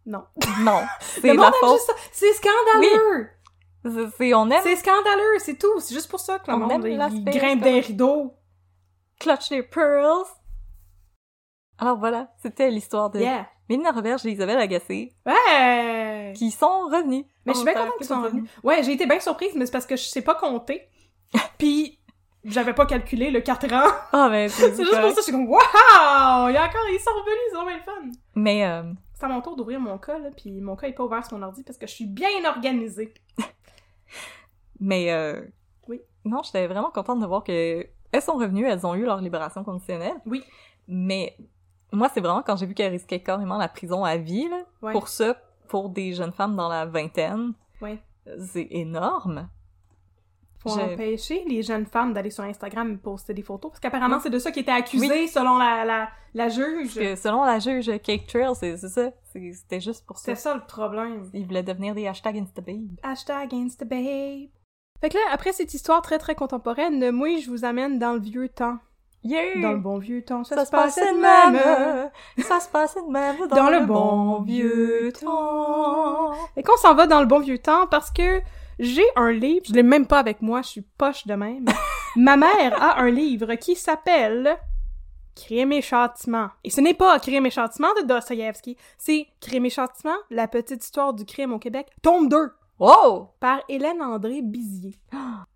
Non. *laughs* Non, c'est la faute... juste ça. C'est scandaleux! C'est- c'est- On aime C'est scandaleux, c'est tout. C'est juste pour ça que le On monde, aime il, grimpe des rideaux. Clutch les pearls. Alors voilà, c'était l'histoire de Yeah. Mélina Roberge et Isabelle Agacé, Ouais! qui sont revenus. Mais je suis bien contente qu'ils sont revenus. Ouais, j'ai été bien surprise, mais c'est parce que je sais pas compter. *laughs* Puis, j'avais pas calculé le 4 ans. Ah, mais c'est *laughs* C'est juste pour ça que je suis comme, waouh! Il y a encore, ils sont revenus, ils ont bien le fun. Mais, euh, C'est à mon tour d'ouvrir mon cas, là, puis mon cas est pas ouvert sur mon ordi parce que je suis bien organisée. *laughs* mais, euh, Oui. Non, j'étais vraiment contente de voir que elles sont revenues, elles ont eu leur libération conditionnelle. Oui. Mais, moi, c'est vraiment quand j'ai vu qu'elles risquaient carrément la prison à vie, là. Ouais. Pour ça, pour des jeunes femmes dans la vingtaine, Ouais. c'est énorme. Faut Je- empêcher les jeunes femmes d'aller sur Instagram et poster des photos, parce qu'apparemment, c'est de ça qu'ils étaient accusés Oui. selon la, la, la juge. Que selon la juge Cake Trail, c'est ça. C'était juste pour ça. C'est ça le problème. Ils voulaient devenir des hashtags InstaBabe. Hashtag InstaBabe. Fait que là, après cette histoire très très contemporaine, moi, je vous amène dans le vieux temps. Yeah! Dans le bon vieux temps, ça, Ça se passait de même. Ça se passait de même dans, Dans le, le bon vieux temps. Et qu'on s'en va dans le bon vieux temps parce que j'ai un livre, je l'ai même pas avec moi, je suis poche de même. *laughs* Ma mère a un livre qui s'appelle Crime et châtiment. Et ce n'est pas Crime et châtiment de Dostoïevski, c'est Crime et châtiment, la petite histoire du crime au Québec, tome 2, Wow! par Hélène André Bizier. *gasps*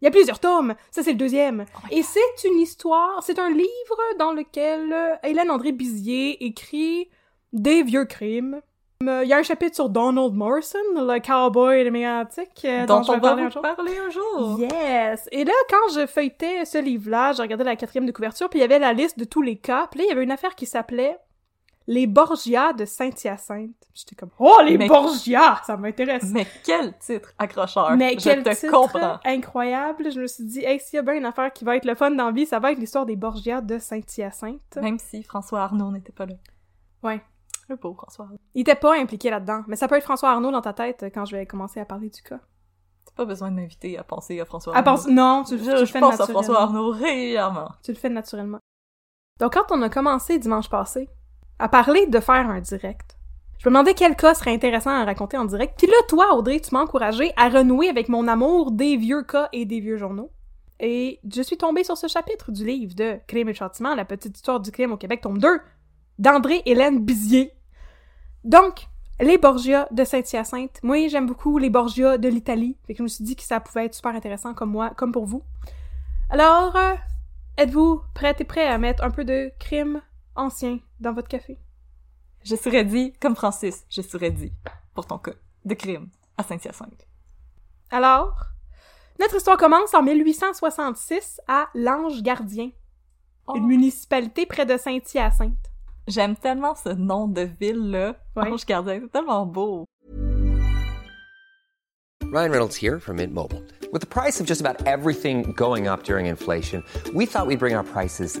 Il y a plusieurs tomes, ça c'est le deuxième. Et c'est une histoire, c'est un livre dans lequel euh, Hélène André Bizier écrit des vieux crimes. Euh, Il y a un chapitre sur Donald Morrison, le cowboy de mégantique, euh, dont, dont je on va vous parler un jour. Yes! Et là, quand je feuilletais ce livre-là, j'ai regardé la quatrième de couverture, puis il y avait la liste de tous les cas. Puis là, il y avait une affaire qui s'appelait Les Borgia de Saint-Hyacinthe. J'étais comme, oh, les Mais- Borgia! Ça m'intéresse. Mais quel titre accrocheur! Mais Je quel te titre comprends. incroyable! Je me suis dit, hey, s'il y a bien une affaire qui va être le fun dans la vie, ça va être l'histoire des Borgia de Saint-Hyacinthe. Même si François Arnaud n'était pas là. Ouais. Le beau François Arnaud. Il était pas impliqué là-dedans, mais ça peut être François Arnaud dans ta tête quand je vais commencer à parler du cas. T'as pas besoin de m'inviter à penser à François À Arnaud. non, tu, tu Je, le fais pense à naturellement. François Arnaud régulièrement. Tu le fais naturellement. Donc, quand on a commencé dimanche passé à parler de faire un direct, je me demandais quel cas serait intéressant à raconter en direct. Puis là, toi, Audrey, tu m'as encouragé à renouer avec mon amour des vieux cas et des vieux journaux. Et je suis tombée sur ce chapitre du livre de Crime et châtiment, la petite histoire du crime au Québec, tome 2, d'André-Hélène Bizier. Donc, les Borgia de Saint-Hyacinthe. Moi, j'aime beaucoup les Borgia de l'Italie. Fait je me suis dit que ça pouvait être super intéressant comme moi, comme pour vous. Alors, euh, êtes-vous prêts et prêts à mettre un peu de crime ancien dans votre café? Je serais dit, comme Francis, je serais dit, pour ton cas, de crime à Saint-Hyacinthe. Alors, notre histoire commence en 1866 à Lange Gardien, Oh. une municipalité près de Saint-Hyacinthe. J'aime tellement ce nom de ville-là. Ouais. Ange Gardien, c'est tellement beau. Ryan Reynolds here from Mint Mobile. With the price of just about everything going up during inflation, we thought we'd bring our prices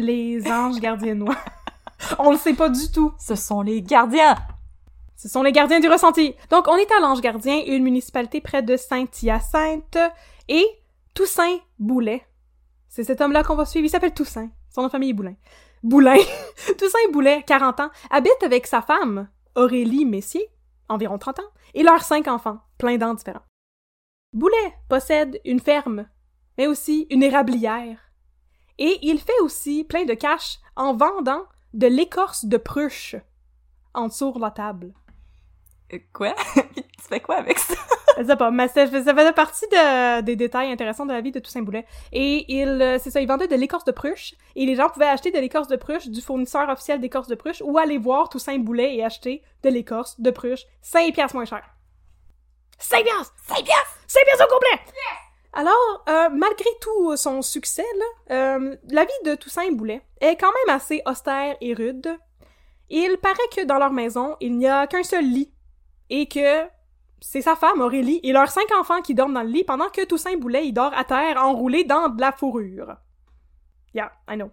Les anges gardiens noirs. *laughs* On le sait pas du tout. Ce sont les gardiens! Ce sont les gardiens du ressenti. Donc, on est à l'Ange Gardien, une municipalité près de Saint-Hyacinthe, et Toussaint Boulet. C'est cet homme-là qu'on va suivre. Il s'appelle Toussaint. Son nom de famille est Boulin. Boulin. *laughs* Toussaint Boulet, 40 ans, habite avec sa femme, Aurélie Messier, environ 30 ans, et leurs cinq enfants, plein d'ans différents. Boulet possède une ferme, mais aussi une érablière. Et il fait aussi plein de cash en vendant de l'écorce de pruche en dessous de la table. Euh, quoi? *laughs* tu fais quoi avec ça? Je sais pas, mais ça, ça faisait partie de- des détails intéressants de la vie de Toussaint Boulet. Et il, euh, c'est ça, il vendait de l'écorce de pruche, et les gens pouvaient acheter de l'écorce de pruche du fournisseur officiel d'écorce de pruche, ou aller voir Toussaint Boulet et acheter de l'écorce de pruche 5 piastres moins cher. 5 piastres! 5 piastres! 5 piastres au complet! Alors, euh, malgré tout son succès, là, euh, la vie de Toussaint Boulet est quand même assez austère et rude. Il paraît que dans leur maison, il n'y a qu'un seul lit, et que c'est sa femme, Aurélie, et leurs cinq enfants qui dorment dans le lit pendant que Toussaint Boulet, il dort à terre enroulé dans de la fourrure. Yeah, I know.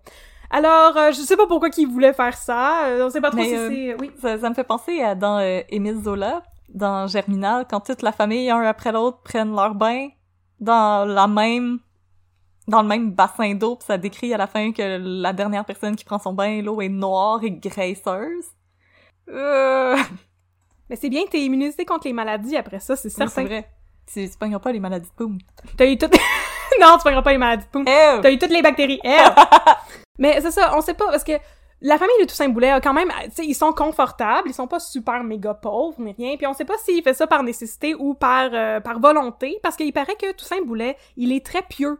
Alors, euh, je sais pas pourquoi qu'il voulait faire ça, euh, on sait pas trop Mais, si euh, c'est... Oui. Ça, ça me fait penser à dans euh, Émile Zola, dans Germinal, quand toute la famille, un après l'autre, prennent leur bain dans la même dans le même bassin d'eau, puis ça décrit à la fin que la dernière personne qui prend son bain, l'eau est noire et graisseuse. Euh... Mais c'est bien que t'es immunisé contre les maladies après ça, c'est Oui, c'est certain. vrai. Tu, pogneras pas les maladies de poum. T'as eu toutes... *laughs* non, tu prendras pas les maladies de poum. T'as eu toutes les bactéries. *laughs* Mais c'est ça, on sait pas, parce que la famille de Toussaint Boulet a quand même, ils sont confortables, ils sont pas super méga pauvres ni rien, puis on sait pas s'il fait ça par nécessité ou par euh, par volonté, parce qu'il paraît que Toussaint Boulet, il est très pieux.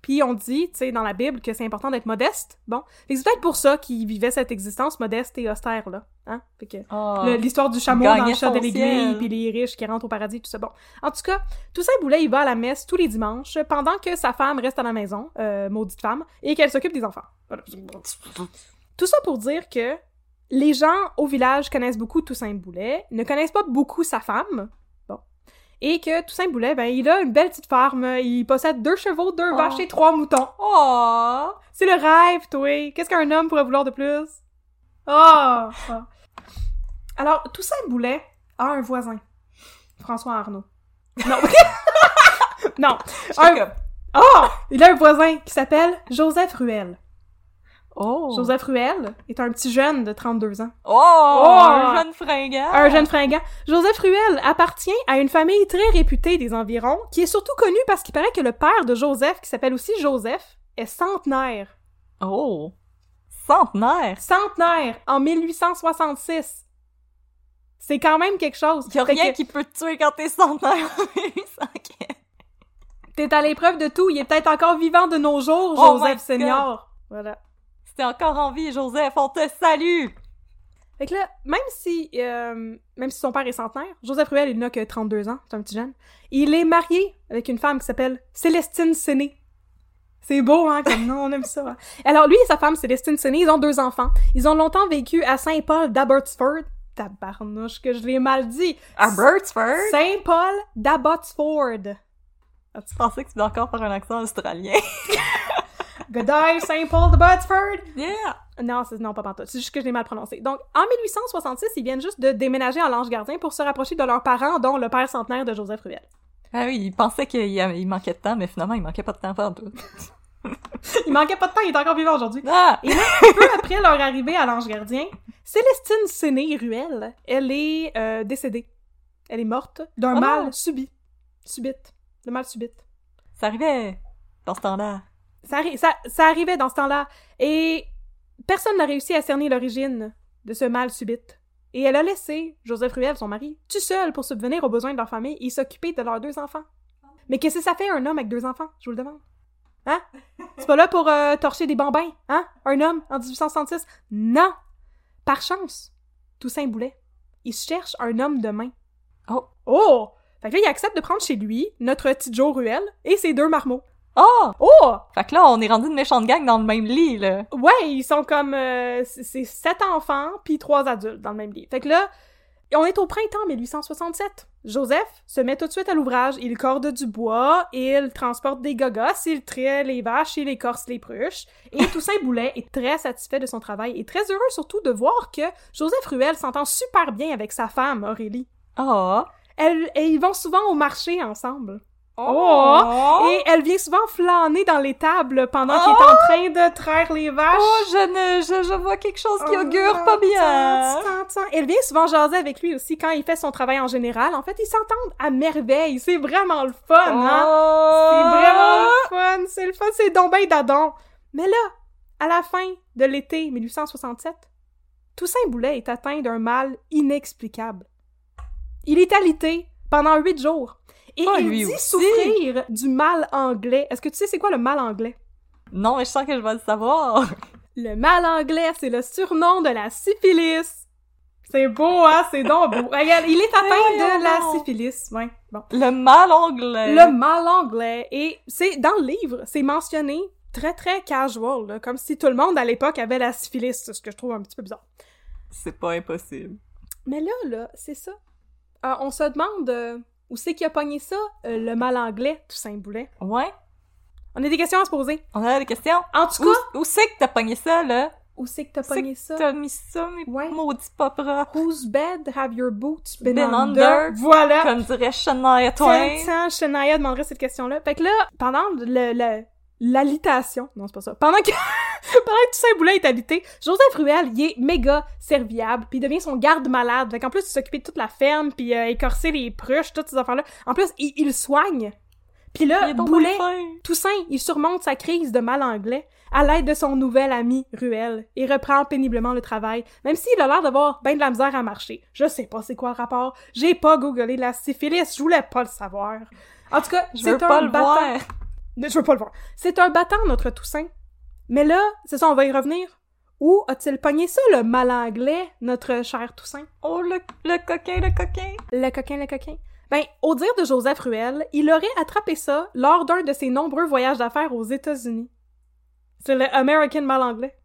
Puis on dit, tu sais, dans la Bible, que c'est important d'être modeste. Bon, c'est peut-être pour ça qu'il vivait cette existence modeste et austère là, hein. Fait que Oh. l'histoire du chameau dans le chat de puis les riches qui rentrent au paradis, tout ça. Bon, en tout cas, Toussaint Boulet, il va à la messe tous les dimanches pendant que sa femme reste à la maison, euh, maudite femme, et qu'elle s'occupe des enfants. Voilà. *laughs* Tout ça pour dire que les gens au village connaissent beaucoup Toussaint Boulet, ne connaissent pas beaucoup sa femme. Bon. Et que Toussaint Boulet, ben, il a une belle petite farm. Il possède deux chevaux, deux Oh. vaches et trois moutons. Oh! C'est le rêve, toi. Qu'est-ce qu'un homme pourrait vouloir de plus? Oh! oh. Alors, Toussaint Boulet a un voisin. François Arnaud. Non. *laughs* non. Un... Oh! Il a un voisin qui s'appelle Joseph Ruel. Oh! Joseph Ruel est un petit jeune de 32 ans. Oh! Oh! Un jeune fringant! Un jeune fringant. Joseph Ruel appartient à une famille très réputée des environs, qui est surtout connue parce qu'il paraît que le père de Joseph, qui s'appelle aussi Joseph, est centenaire. Oh! Centenaire! Centenaire en 1866. C'est quand même quelque chose. Y'a Fait rien que qui peut te tuer quand t'es centenaire en 1815. T'es à l'épreuve de tout. Il est peut-être encore vivant de nos jours, Oh Joseph. Senior. Voilà. T'es encore en vie, Joseph, on te salue! Fait que là, même si, euh, même si son père est centenaire, Joseph Ruel, il n'a que 32 ans, c'est un petit jeune, il est marié avec une femme qui s'appelle Célestine Séné. C'est beau, hein, comme nom, on aime ça. hein. *laughs* Alors, lui et sa femme, Célestine Séné, ils ont deux enfants. Ils ont longtemps vécu à Saint-Paul d'Abbotsford. Tabarnouche, que je l'ai mal dit. À Birdsford? Saint-Paul d'Abbotsford. Tu pensais que tu devais encore faire un accent australien? *laughs* Good day, Saint-Paul d'Abbotsford. yeah! Non, c'est, non, pas pantoute. C'est juste que je l'ai mal prononcé. Donc, en 1866, ils viennent juste de déménager en Lange Gardien pour se rapprocher de leurs parents, dont le père centenaire de Joseph Ruel. Ah oui, il pensait qu'il manquait de temps, mais finalement, il manquait pas de temps pour tout. *laughs* Il manquait pas de temps, il est encore vivant aujourd'hui. Ah! Et là, peu après leur arrivée à l'Ange Gardien, Célestine Séné Ruel, elle est euh, décédée. Elle est morte d'un Oh mal non. subit. Subite. Le mal subite. Ça arrivait dans ce temps-là. Ça, arri- ça, ça arrivait dans ce temps-là. Et personne n'a réussi à cerner l'origine de ce mal subite. Et elle a laissé Joseph Ruel, son mari, tout seul pour subvenir aux besoins de leur famille et s'occuper de leurs deux enfants. Mais qu'est-ce que ça fait un homme avec deux enfants, je vous le demande? Hein? C'est pas là pour euh, torcher des bambins, hein? Un homme en 1866? Non! Par chance, Toussaint Boulet, il cherche un homme de main. Oh. Oh! Fait que là, il accepte de prendre chez lui notre petit Joe Ruel et ses deux marmots. Oh! Oh! Fait que là, on est rendu une méchante gang dans le même lit, là. Ouais, ils sont comme... euh, c'est sept enfants puis trois adultes dans le même lit. Fait que là, on est au printemps 1867. Joseph se met tout de suite à l'ouvrage. Il corde du bois, il transporte des gogos, il traite les vaches, il écorce les pruches. Et *laughs* Toussaint Boulet est très satisfait de son travail et très heureux surtout de voir que Joseph Ruel s'entend super bien avec sa femme, Aurélie. Oh! Elle, et ils vont souvent au marché ensemble. Oh! Et elle vient souvent flâner dans les tables pendant qu'il est en train de traire les vaches. Oh, je ne, je, je vois quelque chose qui Oh, augure pas bien. Elle vient souvent jaser avec lui aussi quand il fait son travail en général. En fait, ils s'entendent à merveille. C'est vraiment le fun, hein? C'est Oh! vraiment le fun. C'est le fun. C'est donc ben dadon. Mais là, à la fin de l'été 1867, Toussaint Boulet est atteint d'un mal inexplicable. Il est alité pendant huit jours. Et Oh, il lui dit aussi. souffrir du mal anglais. Est-ce que tu sais c'est quoi le mal anglais? Non, mais je sens que je vais le savoir. Le mal anglais, c'est le surnom de la syphilis. C'est beau, hein? C'est donc beau. *laughs* Regarde, il est atteint de la syphilis. Ouais, bon. Le mal anglais. Le mal anglais. Et c'est, dans le livre, c'est mentionné très, très casual, là, comme si tout le monde à l'époque avait la syphilis, c'est ce que je trouve un petit peu bizarre. C'est pas impossible. Mais là, là, c'est ça. Euh, on se demande euh, où c'est qui a pogné ça, euh, le mal anglais, Toussaint Boulet. Ouais? On a des questions à se poser. On a des questions? En tout cas, où c'est que t'as pogné ça, là? où c'est que t'as pogné ça? T'as mis ça, mes Ouais. maudits pas propres. Whose bed have your boots been, Been under? under? Voilà! Comme dirait Shania Twain. Tiens, Shania demanderait cette question-là. Fait que là, pendant le, le- l'alitation, non, c'est pas ça, pendant que, *laughs* pendant que Toussaint Boulet est alité, Joseph Ruel, il est méga serviable, puis il devient son garde-malade. Fait qu'en plus, il s'occupait de toute la ferme, puis euh, écorcer les pruches, toutes ces affaires-là. En plus, il, il soigne. Puis là, Boulet. Toussaint, il surmonte sa crise de mal anglais à l'aide de son nouvel ami Ruel et reprend péniblement le travail, même s'il a l'air d'avoir ben de la misère à marcher. Je sais pas c'est quoi le rapport. J'ai pas googlé la syphilis, je voulais pas le savoir. En tout cas, c'est un pas le battant. voir. Je veux pas le voir. C'est un battant, notre Toussaint. Mais là, c'est ça, on va y revenir. Où a-t-il pogné ça, le mal anglais, notre cher Toussaint? Oh, le, le coquin, le coquin. Le coquin, le coquin. Ben, au dire de Joseph Ruel, il aurait attrapé ça lors d'un de ses nombreux voyages d'affaires aux États-Unis. C'est le American mal anglais.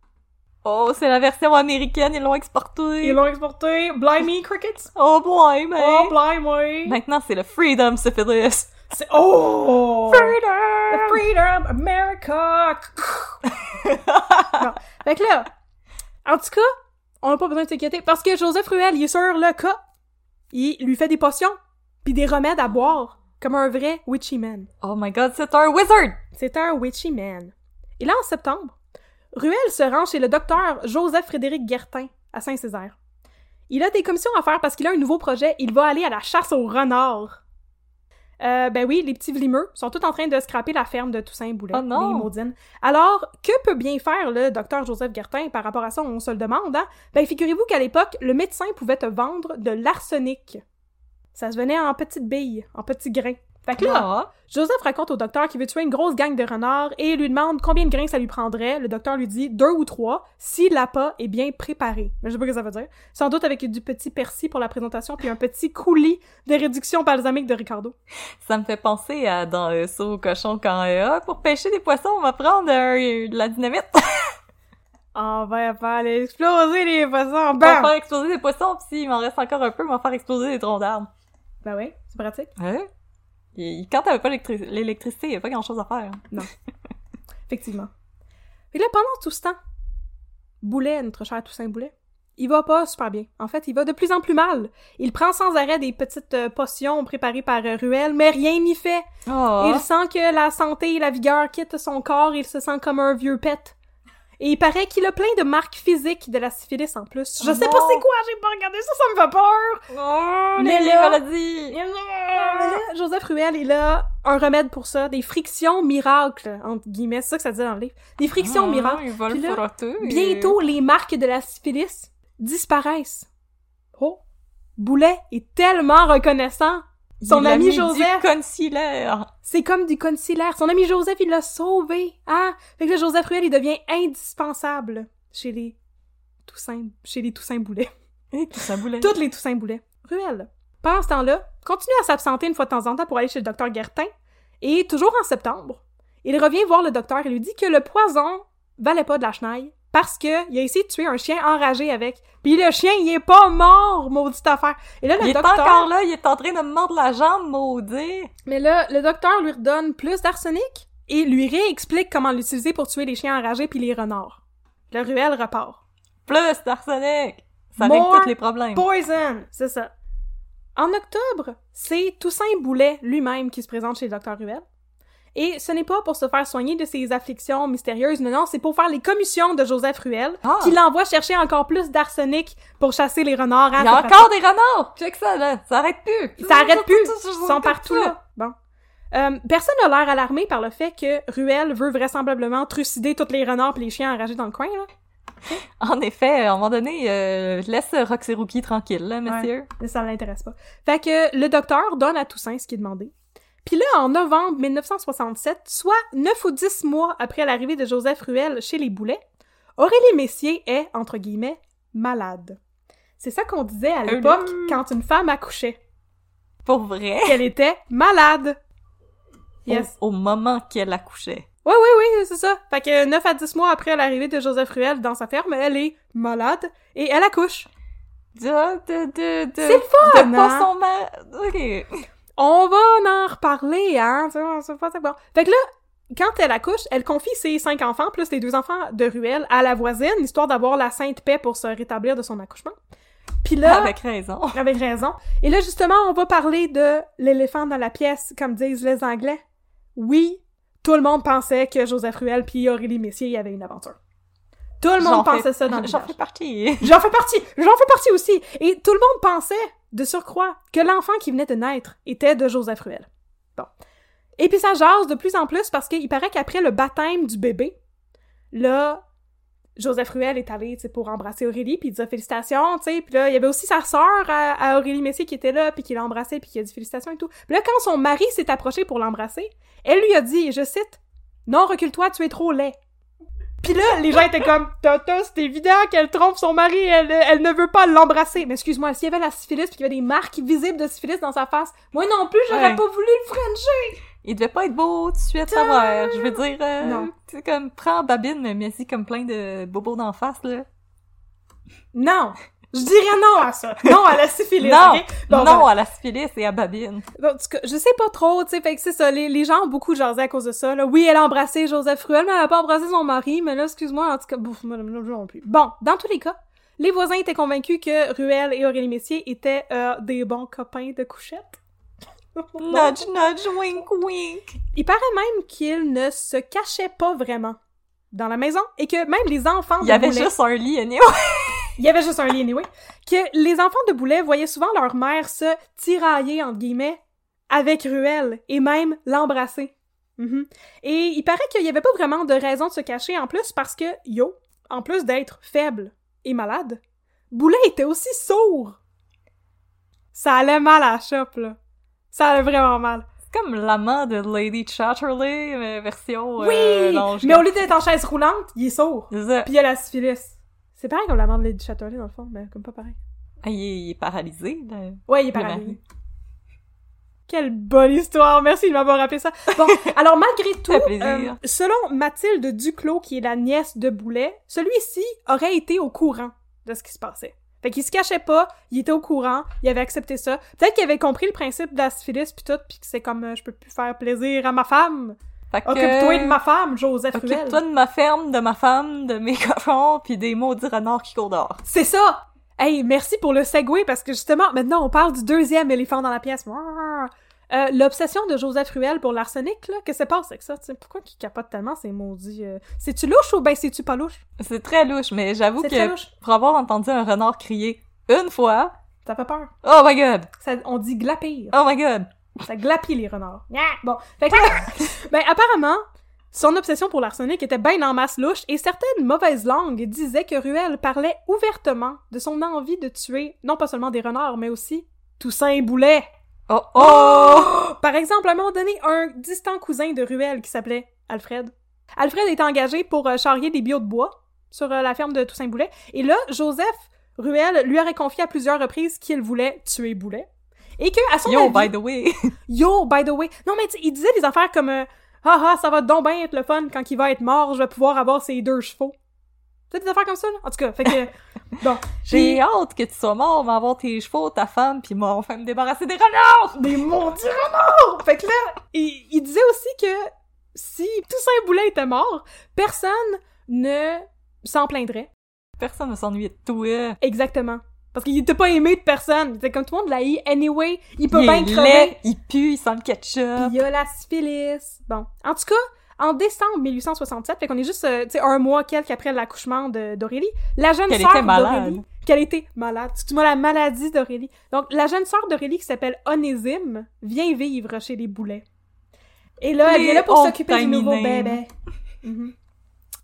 Oh, c'est la version américaine, ils l'ont exporté. Ils l'ont exporté. Blimey Crickets. Oh, mais... Oh, blimey. Maintenant, c'est le Freedom Syphilis. C'est... Oh! Freedom! Freedom, America! *laughs* bon. Fait que là, en tout cas, on n'a pas besoin de s'inquiéter parce que Joseph Ruel, il est sur le cas. Il lui fait des potions puis des remèdes à boire comme un vrai witchy man. Oh my god, c'est un wizard! C'est un witchy man. Et là, en septembre, Ruel se rend chez le docteur Joseph-Frédéric Guertin à Saint-Césaire. Il a des commissions à faire parce qu'il a un nouveau projet. Il va aller à la chasse aux renards. Euh, ben oui, les petits vlimeux sont tous en train de scraper la ferme de Toussaint Boulet, Oh non! les maudines. Alors, que peut bien faire le docteur Joseph Guertin par rapport à ça, on se le demande, hein? Ben, figurez-vous qu'à l'époque, le médecin pouvait te vendre de l'arsenic. Ça se venait en petites billes, en petits grains. Fait que là, Ah. Joseph raconte au docteur qu'il veut tuer une grosse gang de renards et lui demande combien de grains ça lui prendrait. Le docteur lui dit deux ou trois si l'appât est bien préparé. Mais je sais pas ce que ça veut dire. Sans doute avec du petit persil pour la présentation puis un petit coulis de réduction balsamique de Ricardo. Ça me fait penser à dans euh, Saut au cochon quand euh, Ah, pour pêcher des poissons, on va prendre euh, de la dynamite. *laughs* On va faire aller exploser les poissons. on va faire exploser des poissons, pis s'il m'en reste encore un peu, on va faire exploser des troncs d'arbres. Ben oui, c'est pratique. Hein? Et quand t'avais pas l'électri- l'électricité, y a pas grand chose à faire. *laughs* Effectivement. Et là, pendant tout ce temps, Boulet, notre cher Toussaint Boulet, il va pas super bien. En fait, il va de plus en plus mal. Il prend sans arrêt des petites euh, potions préparées par euh, Ruel, mais rien n'y fait. Oh. Il sent que la santé et la vigueur quittent son corps, il se sent comme un vieux pet. Et il paraît qu'il a plein de marques physiques de la syphilis en plus. Je Oh sais non. pas c'est quoi, j'ai pas regardé ça, ça me fait peur! Oh, Mais les là- maladies! Mais là, Joseph Ruel, il a un remède pour ça, des frictions miracles, entre guillemets, c'est ça que ça dit dans le livre. Des frictions Ah, miracles. Puis là. Bientôt, les marques de la syphilis disparaissent. Oh! Boulet est tellement reconnaissant. Son ami Joseph. du concealer. C'est comme du concealer. Son ami Joseph, il l'a sauvé. Hein? Fait que là, Joseph Ruel, il devient indispensable chez les Toussaint, chez les Toussaint Boulet. Et tout ça boulait. Toutes les Toussaint Boulet. Ruel. Pendant ce temps-là, continue à s'absenter une fois de temps en temps pour aller chez le docteur Guertin. Et toujours en septembre, il revient voir le docteur et lui dit que le poison valait pas de la chenaille parce que il a essayé de tuer un chien enragé avec. Puis le chien, il est pas mort, maudite affaire. Et là, le Il est encore là, il est en train de me mordre la jambe, maudit. Mais là, le docteur lui redonne plus d'arsenic et lui réexplique comment l'utiliser pour tuer les chiens enragés puis les renards. Le ruelle repart. Plus d'arsenic. Ça More règle tous les problèmes. Poison! C'est ça. En octobre, c'est Toussaint Boulet lui-même qui se présente chez le docteur Ruel. Et ce n'est pas pour se faire soigner de ses afflictions mystérieuses, non, non, c'est pour faire les commissions de Joseph Ruel, Ah. qui l'envoie chercher encore plus d'arsenic pour chasser les renards. Il y a encore des renards! Check ça, là. Ça arrête plus. Ça arrête plus. Ils sont partout là. Bon. Euh, personne n'a l'air alarmé par le fait que Ruel veut vraisemblablement trucider tous les renards et les chiens enragés dans le coin, là. *laughs* En effet, à un moment donné, euh, laisse Roxy Rookie tranquille, là, monsieur. Mais ça l'intéresse pas. Fait que le docteur donne à Toussaint ce qui est demandé. Puis là, en novembre 1967, soit 9 ou 10 mois après l'arrivée de Joseph Ruel chez les Boulets, Aurélie Messier est, entre guillemets, malade. C'est ça qu'on disait à l'époque quand une femme accouchait, Pour vrai? qu'elle était malade. Yes. Au, au moment qu'elle accouchait. Oui, oui, oui, c'est ça. Fait que 9 à 10 mois après l'arrivée de Joseph Ruel dans sa ferme, elle est malade et elle accouche. De, de, de, de, C'est le fun, de pas hein? son ma- Ok. On va en reparler, hein? C'est pas bon. Fait que là, quand elle accouche, elle confie ses cinq enfants, plus les deux enfants de Ruel, à la voisine, histoire d'avoir la sainte paix pour se rétablir de son accouchement. Puis là, Avec raison. *laughs* avec raison. Et là, justement, on va parler de l'éléphant dans la pièce, comme disent les Anglais. Oui, tout le monde pensait que Joseph Ruel puis Aurélie Messier y avaient une aventure. Tout le monde pensait ça dans le *laughs* J'en fais partie. J'en fais partie! J'en fais partie aussi! Et tout le monde pensait, de surcroît, que l'enfant qui venait de naître était de Joseph Ruel. Bon. Et puis ça jase de plus en plus parce qu'il paraît qu'après le baptême du bébé, là, Joseph Ruel est allé, pour embrasser Aurélie, puis il dit félicitations, tu sais, puis là, il y avait aussi sa sœur à, Aurélie Messier qui était là, puis qui l'a embrassé, puis qui a dit félicitations et tout. Puis là, quand son mari s'est approché pour l'embrasser, elle lui a dit, je cite, « Non, recule-toi, tu es trop laid. » Puis là, les gens étaient comme Tata, c'est évident qu'elle trompe son mari, elle, elle ne veut pas l'embrasser. Mais excuse-moi, s'il y avait la syphilis puis qu'il y avait des marques visibles de syphilis dans sa face, moi non plus, j'aurais Ouais. pas voulu le frencher. Il devait pas être beau tout de suite savoir. Je veux dire, euh, Non. tu sais, comme, prends babine, mais mets-y comme plein de bobos d'en face, là. Non, je dirais non à ça. Non à la syphilis, non! ok? Bon, non voilà. à la syphilis et à babine. En tout cas, je sais pas trop, tu sais, fait que c'est ça, les, les gens ont beaucoup jasé à cause de ça, là. Oui, elle a embrassé Joseph Ruel, mais elle a pas embrassé son mari, mais là, excuse-moi, en tout cas, bouf, moi, moi, non plus. Bon, dans tous les cas, les voisins étaient convaincus que Ruel et Aurélie Messier étaient euh, des bons copains de couchette. *laughs* Nudge, nudge, wink, wink. Il paraît même qu'ils ne se cachaient pas vraiment dans la maison et que même les enfants Il y avait juste un lit, anyway. Il y avait juste un lit anyway. Que les enfants de Boulet voyaient souvent leur mère se tirailler, entre guillemets, avec Ruel et même l'embrasser. Mhm. Et il paraît qu'il y avait pas vraiment de raison de se cacher en plus parce que, yo, en plus d'être faible et malade, Boulet était aussi sourd. Ça allait mal à la shop, là. Ça allait vraiment mal. C'est comme l'amant de Lady Chatterley, mais version... Oui! euh, mais au lieu d'être en chaise roulante, il est sourd. C'est ça. Puis il y a la syphilis. C'est pareil comme la mort de Lady Chatterley, dans le fond, mais comme pas pareil. Ah, il, est, il est paralysé, là. Ouais, il est Le paralysé. Quelle bonne histoire! Merci de m'avoir rappelé ça. Bon, *laughs* alors malgré tout, euh, selon Mathilde Duclos, qui est la nièce de Boulet, celui-ci aurait été au courant de ce qui se passait. Fait qu'il se cachait pas, il était au courant, il avait accepté ça. Peut-être qu'il avait compris le principe de la syphilis pis tout, pis que c'est comme euh, je peux plus faire plaisir à ma femme. Fait que... Occupe-toi de ma femme, Joseph Ruel. Occupe-toi de ma ferme, de ma femme, de mes *laughs* cochons, puis des maudits renards qui courent dehors. C'est ça! Hey, merci pour le segue parce que justement, maintenant, on parle du deuxième éléphant dans la pièce. Euh, L'obsession de Joseph Ruel pour l'arsenic, là, qu'est-ce qui se passe avec ça? Pourquoi qu'il capote tellement ces maudits... euh, C'est-tu louche ou ben c'est-tu pas louche? C'est très louche, mais j'avoue que louche. pour avoir entendu un renard crier une fois, Ça fait peur? oh my god, Ça, on dit glapir. oh my god, Ça glapit les renards. Bon, fait que là, *laughs* ben apparemment, son obsession pour l'arsenic était bien en masse louche et certaines mauvaises langues disaient que Ruel parlait ouvertement de son envie de tuer non pas seulement des renards, mais aussi Toussaint Boulet. Oh oh! Par exemple, à un moment donné, un distant cousin de Ruel qui s'appelait Alfred. Alfred est engagé pour euh, charrier des bio de bois sur euh, la ferme de Toussaint Boulet. Et là, Joseph Ruel lui aurait confié à plusieurs reprises qu'il voulait tuer Boulet. Et que, à son Yo, avis... by the way! *laughs* Yo, by the way. Non, mais il disait des affaires comme euh, Ah ah, ça va donc bien être le fun quand il va être mort, je vais pouvoir avoir ses deux chevaux. Tu des affaires comme ça, là? En tout cas, fait que. *laughs* bon. J'ai hâte que tu sois mort, mais avoir tes chevaux, ta femme, puis moi, enfin me débarrasser des renards! Des maudits renards! Fait que là, il, il disait aussi que si Toussaint Boulet était mort, personne ne s'en plaindrait. Personne ne s'ennuie de toi. Exactement. Parce qu'il était pas aimé de personne. Il était comme tout le monde l'a anyway. Il peut il bien crever. laid, il pue, il sent le ketchup. Il a la syphilis. Bon. En tout cas, en décembre 1867, fait qu'on est juste, euh, tu sais, un mois quelques après l'accouchement d'Aurélie, la jeune Qu'elle sœur était malade. d'Aurélie, qu'elle était malade, tu moi la maladie d'Aurélie. Donc, la jeune sœur d'Aurélie qui s'appelle Onésime vient vivre chez les Boulets. Et là, elle est là pour s'occuper du nouveau timey names. bébé.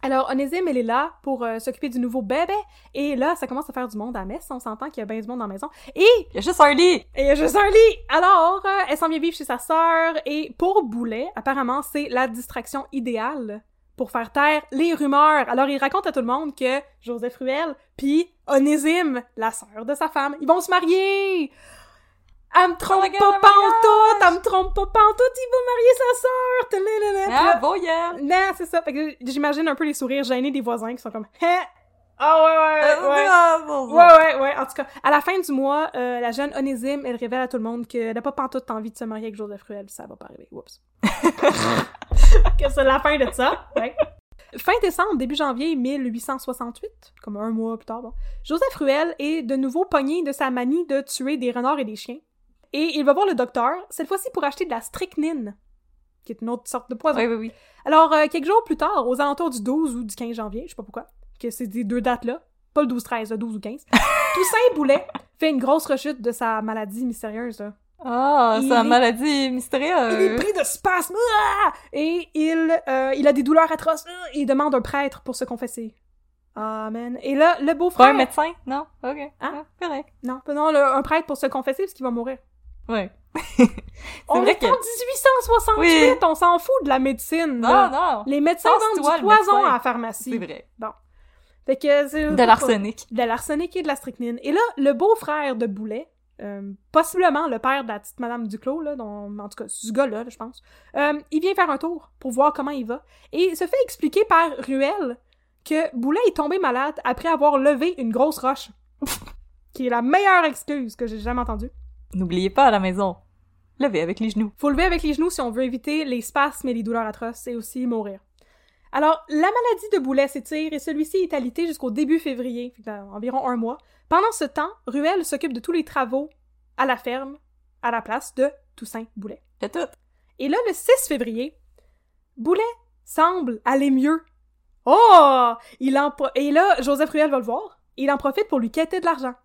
Alors, Onésime, elle est là pour euh, s'occuper du nouveau bébé. Et là, ça commence à faire du monde à messe. On s'entend qu'il y a bien du monde dans la maison. Et Il y a juste un lit! et il y a juste un lit! Alors, euh, elle s'en vient vivre chez sa sœur, et pour Boulet, apparemment, c'est la distraction idéale pour faire taire les rumeurs. Alors, il raconte à tout le monde que Joseph Ruel puis Onésime, la sœur de sa femme, ils vont se marier! Elle me trompe Oh pas pantoute! Elle me trompe pas pantoute! Il va marier sa sœur! Ah, voyelle! Non, c'est ça. Fait que j'imagine un peu les sourires gênés des voisins qui sont comme « Hein? Ah ouais, ouais, ouais! » ouais. Ouais, ouais, ouais. En tout cas, à la fin du mois, euh, la jeune Onésime, elle révèle à tout le monde qu'elle n'a pas pantoute envie de se marier avec Joseph Ruel. Ça va pas arriver. Oups. *laughs* que c'est la fin de ça. Ouais. Fin décembre, début janvier 1868, comme un mois plus tard, bon, Joseph Ruel est de nouveau pogné de sa manie de tuer des renards et des chiens. Et il va voir le docteur, cette fois-ci pour acheter de la strychnine, qui est une autre sorte de poison. Oui, oui, oui. Alors, euh, quelques jours plus tard, aux alentours du 12 ou du 15 janvier, je sais pas pourquoi, que c'est ces deux dates-là, pas le 12-13, le 12 ou 15, *laughs* Toussaint Boulet fait une grosse rechute de sa maladie mystérieuse. là. Ah, une maladie Il est mystérieuse. pris de spasmes ah! et il, euh, il a des douleurs atroces ah! et il demande un prêtre pour se confesser. Amen. Et là, le Pas beau-frère... un médecin? Non? Ok. Hein? Ah, correct. Non, non, le- un prêtre pour se confesser parce qu'il va mourir. Ouais. *laughs* On vrai est que- en 1868, Oui. on s'en fout de la médecine. Non, là. non. Les médecins vendent du poison à la pharmacie. C'est vrai. Fait que c'est... De l'arsenic. de l'arsenic et de la strychnine. Et là, le beau-frère de Boulet, euh, possiblement le père de la petite Madame Duclos, là, dont, en tout cas, ce gars-là, là, je pense, euh, il vient faire un tour pour voir comment il va. Et il se fait expliquer par Ruel que Boulet est tombé malade après avoir levé une grosse roche. *laughs* qui est la meilleure excuse que j'ai jamais entendue. N'oubliez pas à la maison. Levez avec les genoux. Faut lever avec les genoux si on veut éviter les spasmes et les douleurs atroces et aussi mourir. Alors, la maladie de Boulet s'étire et celui-ci est alité jusqu'au début février, environ un mois. Pendant ce temps, Ruel s'occupe de tous les travaux à la ferme, à la place de Toussaint Boulet. C'est tout. Et là, le 6 février, Boulet semble aller mieux. Oh! Il en Et là, Joseph Ruel va le voir. et Il en profite pour lui quêter de l'argent.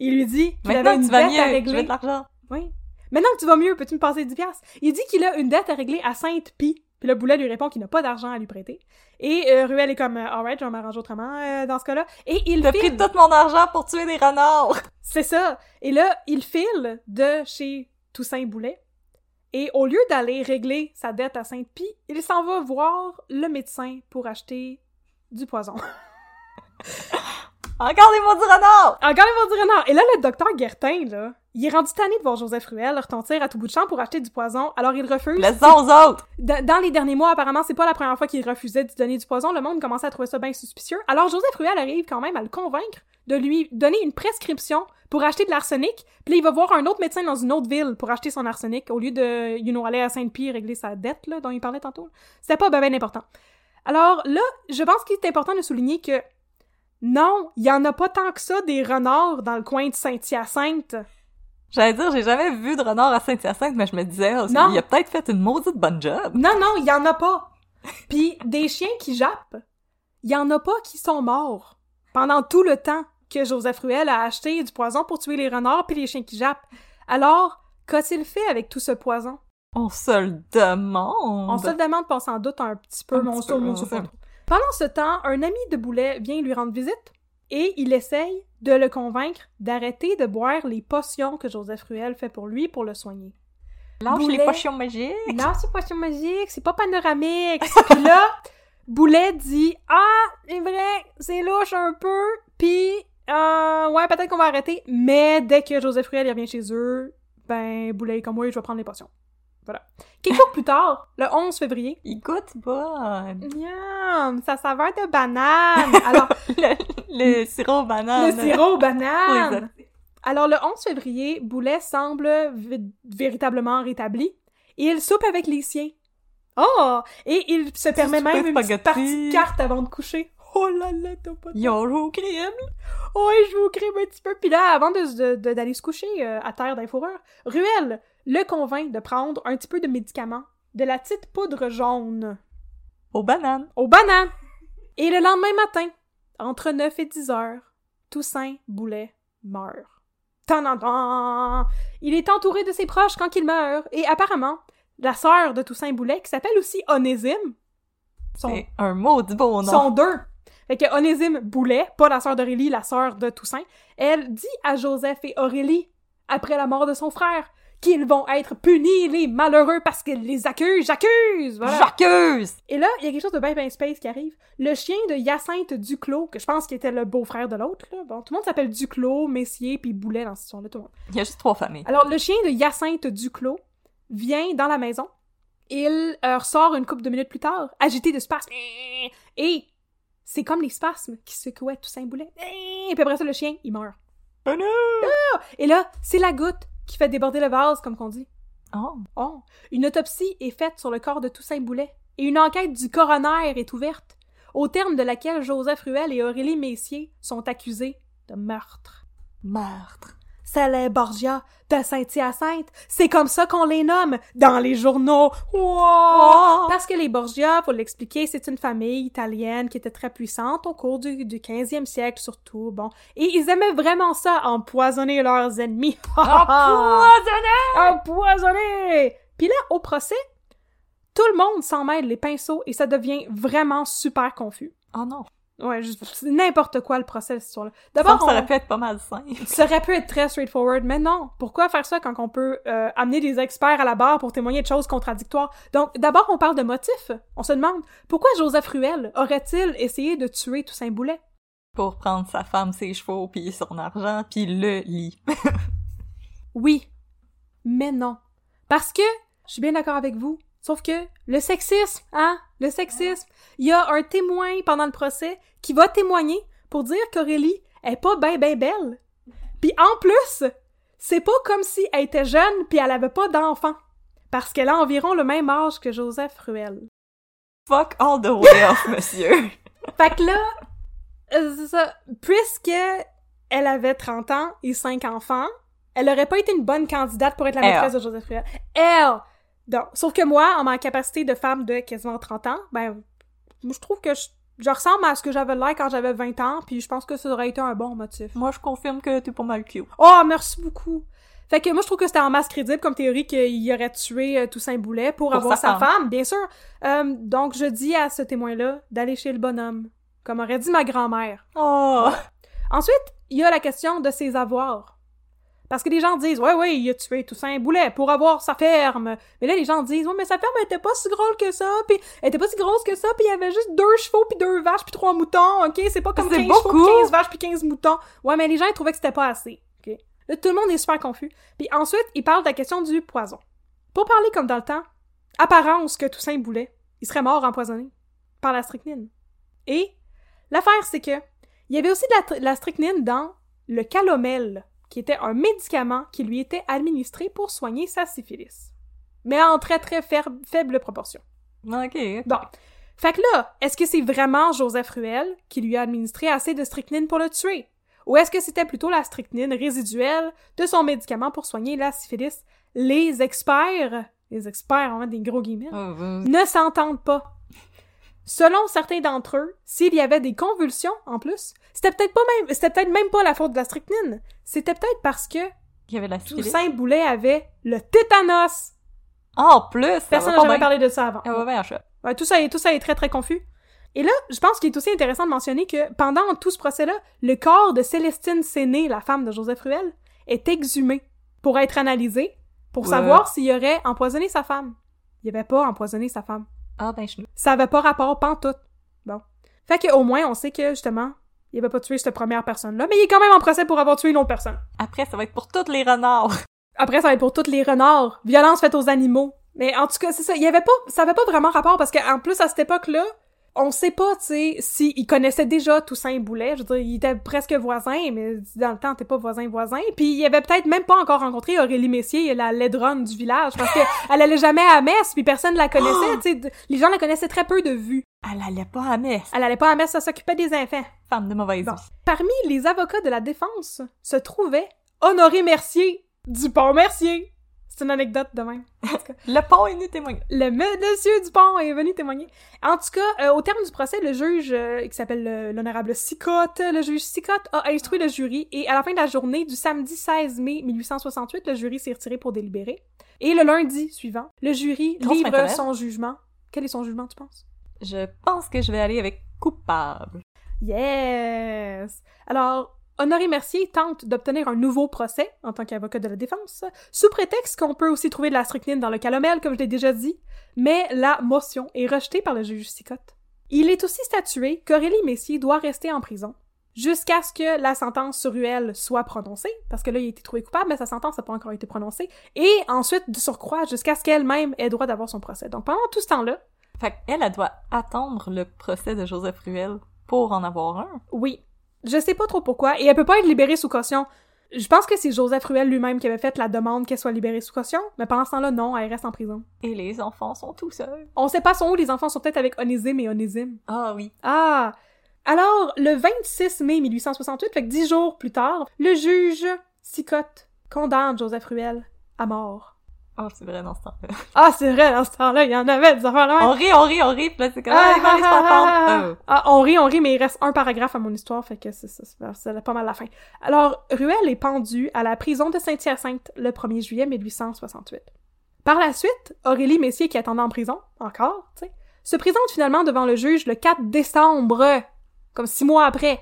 Il lui dit qu'il avait Maintenant que une tu vas dette mieux, à je veux régler. de l'argent. Oui. Maintenant que tu vas mieux, peux-tu me passer 10 piastres? Il dit qu'il a une dette à régler à Sainte-Pie. Puis le Boulet lui répond qu'il n'a pas d'argent à lui prêter. Et euh, Ruel est comme, euh, alright, je vais m'arranger autrement euh, dans ce cas-là. Et il T'as pris tout mon argent pour tuer des renards! C'est ça. Et là, il file de chez Toussaint Boulet. Et au lieu d'aller régler sa dette à Sainte-Pie, il s'en va voir le médecin pour acheter du poison. *laughs* Encore des maudits renards! Regardez-moi dire non. Et là, le docteur Guertin, là, il est rendu tanné de voir Joseph Ruel retentir à tout bout de champ pour acheter du poison, alors il refuse. Laisse-en aux autres! Dans les derniers mois, apparemment, c'est pas la première fois qu'il refusait de donner du poison. Le monde commençait à trouver ça bien suspicieux. Alors Joseph Ruel arrive quand même à le convaincre de lui donner une prescription pour acheter de l'arsenic. Puis là, il va voir un autre médecin dans une autre ville pour acheter son arsenic au lieu de, you know, aller à Sainte-Pie régler sa dette, là, dont il parlait tantôt. C'était pas ben, ben important. Alors là, je pense qu'il est important de souligner que non, il y en a pas tant que ça des renards dans le coin de Saint-Hyacinthe. J'allais dire, j'ai jamais vu de renard à Saint-Hyacinthe, mais je me disais, oh, Non. il a peut-être fait une maudite bonne job. Non, non, il y en a pas. Puis des chiens qui jappent, il y en a pas qui sont morts pendant tout le temps que Joseph Ruel a acheté du poison pour tuer les renards puis les chiens qui jappent. Alors, qu'a-t-il fait avec tout ce poison? On se le demande. On se le demande, on s'en doute un petit peu, Un mais on petit peu, on on. Pendant ce temps, un ami de Boulet vient lui rendre visite et il essaye de le convaincre d'arrêter de boire les potions que Joseph Ruel fait pour lui pour le soigner. Lâche Boulet. les potions magiques. Non, c'est potion magique, c'est pas panoramique. Puis là, *laughs* Boulet dit Ah, c'est vrai, c'est louche un peu, puis euh, ouais, peut-être qu'on va arrêter, mais dès que Joseph Ruel revient chez eux, ben Boulet est comme moi, je vais prendre les potions. Voilà. Quelques jours plus tard, le 11 février, Il goûte bonne. Yum, ça saveur de banane. Alors, *laughs* Le, le sirop banane. le sirop Oui, banane. Alors, le 11 février, Boulet semble véritablement rétabli et il soupe avec les siens. Oh! Et il se permet même une petite partie de carte avant de coucher. Oh là là, t'as pas de... Ils ont joué au crime. Oh, je vous crime un petit peu. Puis là, avant de, de- de- d'aller se coucher euh, à terre d'un fourreur, Ruel le convainc de prendre un petit peu de médicaments, de la petite poudre jaune Aux bananes. aux bananes. Et le lendemain matin, entre 9 et 10 heures, Toussaint Boulet meurt. Il est entouré de ses proches quand il meurt, et apparemment, la sœur de Toussaint Boulet, qui s'appelle aussi Onésime, son, C'est un maudit beau nom. sont deux. Fait que Onésime Boulet, pas la sœur d'Aurélie, la sœur de Toussaint, elle dit à Joseph et Aurélie, après la mort de son frère, qu'ils vont être punis, les malheureux, parce qu'ils les accusent, j'accuse! Voilà. Jacqueuse! Et là, il y a quelque chose de bien bien space qui arrive. Le chien de Hyacinthe Duclos, que je pense qu'il était le beau-frère de l'autre, là. Bon, tout le monde s'appelle Duclos, Messier, puis Boulet dans cette histoire-là, tout le monde. Il y a juste trois familles. Alors, le chien de Hyacinthe Duclos vient dans la maison. Il euh, ressort une couple de minutes plus tard, agité de spasmes. Et c'est comme les spasmes qui secouaient Toussaint Boulet. Et puis après ça, le chien, il meurt. Oh non! Et là, c'est la goutte qui fait déborder le vase, comme qu'on dit. Oh. Oh, une autopsie est faite sur le corps de Toussaint Boulet et une enquête du coroner est ouverte, au terme de laquelle Joseph Ruel et Aurélie Messier sont accusés de meurtre. Meurtre. C'est les Borgia de Saint-Hyacinthe. C'est comme ça qu'on les nomme dans les journaux. Wow! Parce que les Borgia, faut l'expliquer, c'est une famille italienne qui était très puissante au cours du, du 15e siècle surtout, bon. Et ils aimaient vraiment ça, empoisonner leurs ennemis. *laughs* Empoisonner! Puis là, au procès, tout le monde s'en mêle les pinceaux et ça devient vraiment super confus. Oh non. Ouais, juste- c'est n'importe quoi le procès, cette histoire-là. D'abord, ça on- aurait pu être pas mal simple. *laughs* ça aurait pu être très straightforward, mais non. Pourquoi faire ça quand on peut euh, amener des experts à la barre pour témoigner de choses contradictoires? Donc, d'abord, on parle de motifs. On se demande, pourquoi Joseph Ruel aurait-il essayé de tuer Toussaint Boulet? Pour prendre sa femme, ses chevaux, puis son argent, puis le lit. *laughs* Oui. Mais non. Parce que, je suis bien d'accord avec vous, sauf que le sexisme, hein? Le sexisme. Il y a un témoin pendant le procès qui va témoigner pour dire qu'Aurélie est pas ben ben belle. Puis en plus, c'est pas comme si elle était jeune puis elle avait pas d'enfant. Parce qu'elle a environ le même âge que Joseph Ruel. Fuck all the way off, *laughs* monsieur. Fait que là, euh, c'est ça. Puisque elle avait 30 ans et 5 enfants, elle aurait pas été une bonne candidate pour être la Elle. maîtresse de Joseph Ruel. Elle! Donc, sauf que moi, en ma capacité de femme de quasiment 30 ans, ben, je trouve que je, je ressemble à ce que j'avais l'air quand j'avais 20 ans, puis je pense que ça aurait été un bon motif. Moi, je confirme que t'es pas mal cute. Oh, merci beaucoup! Fait que moi, je trouve que c'était en masse crédible comme théorie qu'il aurait tué euh, Toussaint Boulet pour, Pour avoir sa sa femme, bien sûr. Euh, donc, je dis à ce témoin-là d'aller chez le bonhomme, comme aurait dit ma grand-mère. Oh! Ensuite, il y a la question de ses avoirs. Parce que les gens disent, ouais, ouais, il a tué Toussaint Boulet pour avoir sa ferme. Mais là, les gens disent, ouais, mais sa ferme elle était pas si grosse que ça, puis elle était pas si grosse que ça, puis il y avait juste deux chevaux, puis deux vaches, puis trois moutons, ok? C'est pas comme C'est 15 chevaux, puis beaucoup. 15 vaches, puis 15 moutons. Ouais, mais les gens, ils trouvaient que c'était pas assez, ok? Là, tout le monde est super confus. Puis ensuite, ils parlent de la question du poison. Pour parler comme dans le temps, apparence que Toussaint Boulet, il serait mort empoisonné par la strychnine. Et l'affaire, c'est que il y avait aussi de la, la strychnine dans le calomel, qui était un médicament qui lui était administré pour soigner sa syphilis. Mais en très très faible proportion. Ok. Bon. Fait que là, est-ce que c'est vraiment Joseph Ruel qui lui a administré assez de strychnine pour le tuer? Ou est-ce que c'était plutôt la strychnine résiduelle de son médicament pour soigner la syphilis? Les experts, les experts, on des gros guillemets, Oh, ne s'entendent pas. Selon certains d'entre eux, s'il y avait des convulsions en plus, c'était peut-être pas même, c'était peut-être même pas la faute de la strychnine. C'était peut-être parce que Il y avait la. Toussaint Boulet avait le tétanos. Ah, en plus! Personne n'a jamais bien. parlé de ça avant. Va bien, chat. Ouais, tout ça, est, tout ça est très très confus. Et là, je pense qu'il est aussi intéressant de mentionner que pendant tout ce procès-là, le corps de Célestine Séné, la femme de Joseph Ruel, est exhumé pour être analysé, pour Ouais. savoir s'il aurait empoisonné sa femme. Il avait pas empoisonné sa femme. Ah ben, je... Ça avait pas rapport pantoute. Bon. Fait que au moins, on sait que, justement, il avait pas tué cette première personne-là, mais il est quand même en procès pour avoir tué une autre personne. Après, ça va être pour toutes les renards. *laughs* Après, ça va être pour tous les renards. Violence faite aux animaux. Mais en tout cas, c'est ça. Il y avait pas, ça avait pas vraiment rapport parce qu'en plus, à cette époque-là, on sait pas, tu sais, s'il connaissait déjà Toussaint Boulet. Je veux dire, il était presque voisin, mais dans le temps, t'es pas voisin-voisin. Puis il avait peut-être même pas encore rencontré Aurélie Messier, la laidronne du village, parce que *laughs* elle allait jamais à messe, puis personne la connaissait, tu sais. Les gens la connaissaient très peu de vue. Elle allait pas à messe. Elle allait pas à messe, ça s'occupait des enfants. Femme de mauvaise Bon. vie. Parmi les avocats de la défense se trouvait Honoré Mercier, Dupont-Mercier. C'est une anecdote de même. Le pont est venu témoigner. Le monsieur Dupont est venu témoigner. En tout cas, euh, au terme du procès, le juge, euh, qui s'appelle euh, l'honorable Sicotte, le juge Sicotte a instruit le jury et à la fin de la journée du samedi 16 mai 1868, le jury s'est retiré pour délibérer. Et le lundi suivant, le jury Grosse livre son jugement. Quel est son jugement, tu penses? Je pense que je vais aller avec coupable. Yes! Alors, Honoré Mercier tente d'obtenir un nouveau procès en tant qu'avocat de la défense, sous prétexte qu'on peut aussi trouver de la strychnine dans le calomel, comme je l'ai déjà dit, mais la motion est rejetée par le juge Sicotte. Il est aussi statué qu'Aurélie Messier doit rester en prison jusqu'à ce que la sentence sur Ruel soit prononcée, parce que là, il a été trouvé coupable, mais sa sentence n'a pas encore été prononcée, et ensuite, de surcroît, jusqu'à ce qu'elle-même ait droit d'avoir son procès. Donc, pendant tout ce temps-là, Fait qu'elle, elle doit attendre le procès de Joseph Ruel pour en avoir un? Oui. Je sais pas trop pourquoi, et elle peut pas être libérée sous caution. Je pense que c'est Joseph Ruel lui-même qui avait fait la demande qu'elle soit libérée sous caution, mais pendant ce temps-là, non, elle reste en prison. Et les enfants sont tout seuls. On sait pas son où, les enfants sont peut-être avec Onésime et Onésime. Ah oui. Ah! Alors, le 26 mai 1868, fait que dix jours plus tard, le juge Sicotte condamne Joseph Ruel à mort. Oh, c'est vrai dans ce temps-là. *laughs* Ah, c'est vrai, dans ce temps-là, il y en avait des affaires là On rit, on rit, on rit, pis là, c'est comme, Ah, ah, faire pendre. Euh, Ah, on rit, on rit, mais il reste un paragraphe à mon histoire, fait que c'est ça, c'est- pas mal la fin. Alors, Ruel est pendu à la prison de Saint-Hyacinthe le 1er juillet 1868. Par la suite, Aurélie Messier, qui attendait en prison, encore, tu sais, se présente finalement devant le juge le 4 décembre, comme six mois après.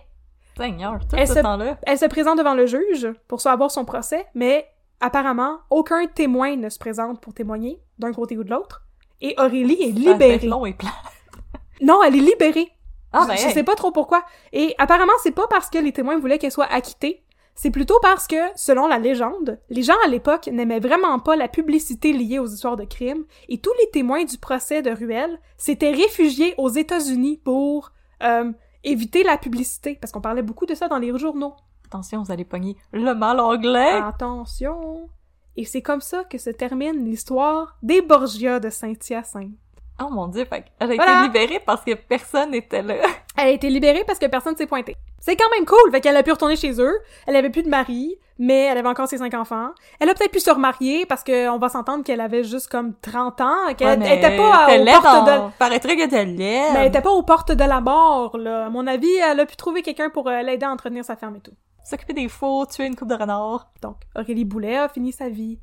Seigneur, tout Elle ce temps-là. Elle se présente devant le juge pour savoir son procès, mais apparemment, aucun témoin ne se présente pour témoigner, d'un côté ou de l'autre, et Aurélie est Ça libérée. long et plat. *laughs* Non, elle est libérée. Ah, Je- ben, je hey. sais pas trop pourquoi. Et apparemment, c'est pas parce que les témoins voulaient qu'elle soit acquittée. C'est plutôt parce que, selon la légende, les gens à l'époque n'aimaient vraiment pas la publicité liée aux histoires de crimes, et tous les témoins du procès de Ruel s'étaient réfugiés aux États-Unis pour euh, éviter la publicité, parce qu'on parlait beaucoup de ça dans les journaux. Attention, vous allez pogner le mal anglais. Attention! Et c'est comme ça que se termine l'histoire des Borgia de Saint-Hyacinthe. Oh mon dieu, fait elle a Voilà. été libérée parce que personne n'était là. *laughs* Elle a été libérée parce que personne s'est pointé. C'est quand même cool, fait qu'elle a pu retourner chez eux. Elle avait plus de mari, mais elle avait encore ses cinq enfants. Elle a peut-être pu se remarier parce que on va s'entendre qu'elle avait juste comme 30 ans, qu'elle Ouais, était pas aux portes de Paraîtrait que t'es laide. mais elle était pas aux portes de la mort là. À mon avis, elle a pu trouver quelqu'un pour euh, l'aider à entretenir sa ferme et tout. S'occuper des faux, tuer une coupe de renard. Donc, Aurélie Boulet a fini sa vie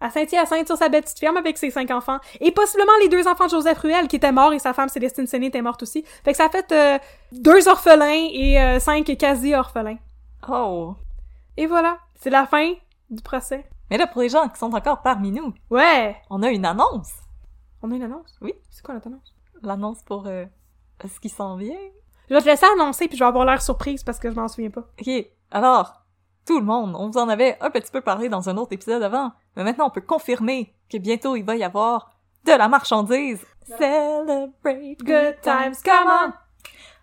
à Saint-Hyacinthe sur sa belle petite ferme avec ses cinq enfants et possiblement les deux enfants de Joseph Ruel qui étaient morts et sa femme Célestine Séné était morte aussi. Fait que ça a fait euh, deux orphelins et euh, cinq quasi-orphelins. Oh. Et voilà, c'est la fin du procès. Mais là, pour les gens qui sont encore parmi nous, Ouais! on a une annonce. On a une annonce? Oui. C'est quoi notre annonce? L'annonce pour euh, ce qui s'en vient. Je vais te laisser annoncer puis je vais avoir l'air surprise parce que je m'en souviens pas. Ok, alors, tout le monde, on vous en avait un petit peu parlé dans un autre épisode avant, mais maintenant on peut confirmer que bientôt il va y avoir de la marchandise. Celebrate Good times, come on!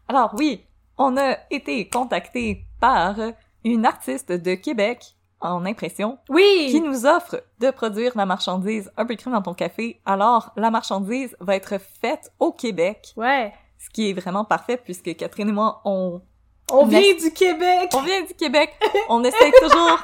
Alors oui, on a été contacté par une artiste de Québec en impression Oui! qui nous offre de produire la marchandise Un peu de dans ton café. Alors, la marchandise va être faite au Québec, Ouais. ce qui est vraiment parfait puisque Catherine et moi, on On vient du Québec! on vient du Québec. On essaie toujours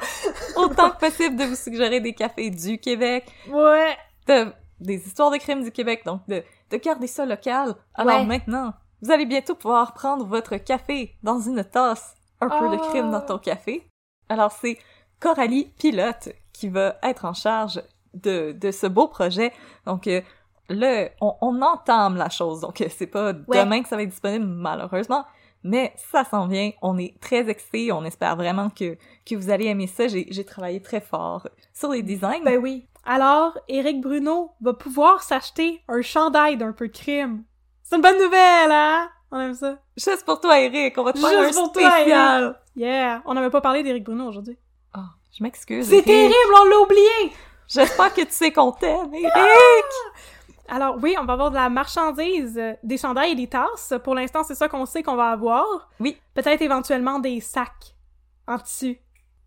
autant que possible de vous suggérer des cafés du Québec, Ouais! de, des histoires de crimes du Québec, donc de, de garder ça local. Alors Ouais. maintenant, vous allez bientôt pouvoir prendre votre café dans une tasse, un peu de Oh. crime dans ton café. Alors c'est Coralie Pilote qui va être en charge de, de ce beau projet. Donc euh, le, on, on entame la chose, donc euh, c'est pas demain que ça va être disponible, malheureusement, mais ça s'en vient. On est très excités, on espère vraiment que, que vous allez aimer ça. J'ai, j'ai travaillé très fort sur les designs. Ben oui. Alors, Eric Bruno va pouvoir s'acheter un chandail d'un peu crime. C'est une bonne nouvelle, hein? On aime ça. Juste pour toi, Eric, on va te faire un Juste pour toi, spécial. Eric. Yeah! On n'avait pas parlé d'Éric Bruno aujourd'hui. Ah, je m'excuse. C'est Eric. terrible, on l'a oublié! J'espère que tu sais qu'on t'aime, Eric! Alors oui, on va avoir de la marchandise, euh, des chandails et des tasses. Pour l'instant, c'est ça qu'on sait qu'on va avoir. Oui. Peut-être éventuellement des sacs en tissu.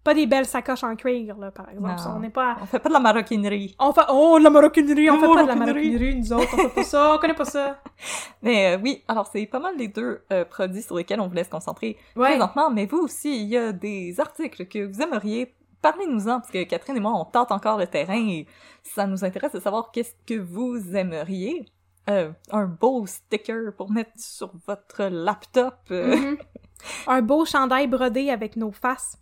Pas des belles sacoches en cuir, là, par exemple. Non. On n'est pas... On fait pas de la maroquinerie. On fait... Oh, la maroquinerie! On fait pas de la Maroquinerie. maroquinerie, nous autres. On fait pas ça. On connaît pas ça. *laughs* Mais euh, oui, alors c'est pas mal les deux euh, produits sur lesquels on voulait se concentrer Ouais. présentement, mais vous aussi, il y a des articles que vous aimeriez. Parlez-nous-en, parce que Catherine et moi, on tente encore le terrain et ça nous intéresse de savoir qu'est-ce que vous aimeriez. Euh, un beau sticker pour mettre sur votre laptop. euh, Mhm. Un beau chandail brodé avec nos faces.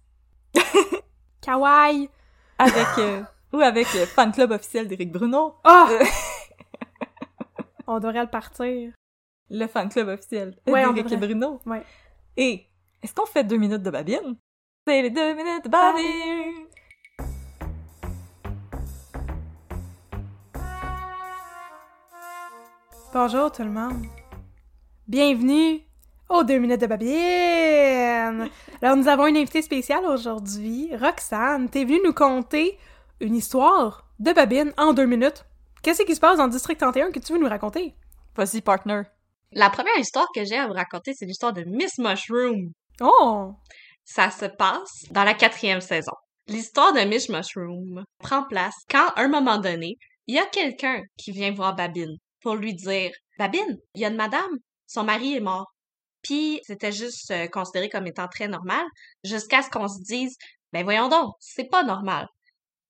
*laughs* Kawaii! avec euh, ou avec le fan club officiel d'Éric Bruno, Ah! *laughs* On devrait le partir. le fan club officiel Ouais, d'Éric. Bruno. Ouais. Et est-ce qu'on fait deux minutes de babine? C'est les deux minutes de babine! Bonjour tout le monde. Bienvenue aux deux minutes de Babine. Alors nous avons une invitée spéciale aujourd'hui, Roxane. T'es venue nous conter une histoire de Babine en deux minutes. Qu'est-ce qui se passe dans le District 31 que tu veux nous raconter? Vas-y, partner. La première histoire que j'ai à vous raconter, c'est l'histoire de Miss Mushroom. Oh! Ça se passe dans la quatrième saison. L'histoire de Miss Mushroom prend place quand, à un moment donné, il y a quelqu'un qui vient voir Babine pour lui dire Babine, il y a une madame, son mari est mort. Puis c'était juste euh, considéré comme étant très normal, jusqu'à ce qu'on se dise Ben voyons donc, c'est pas normal.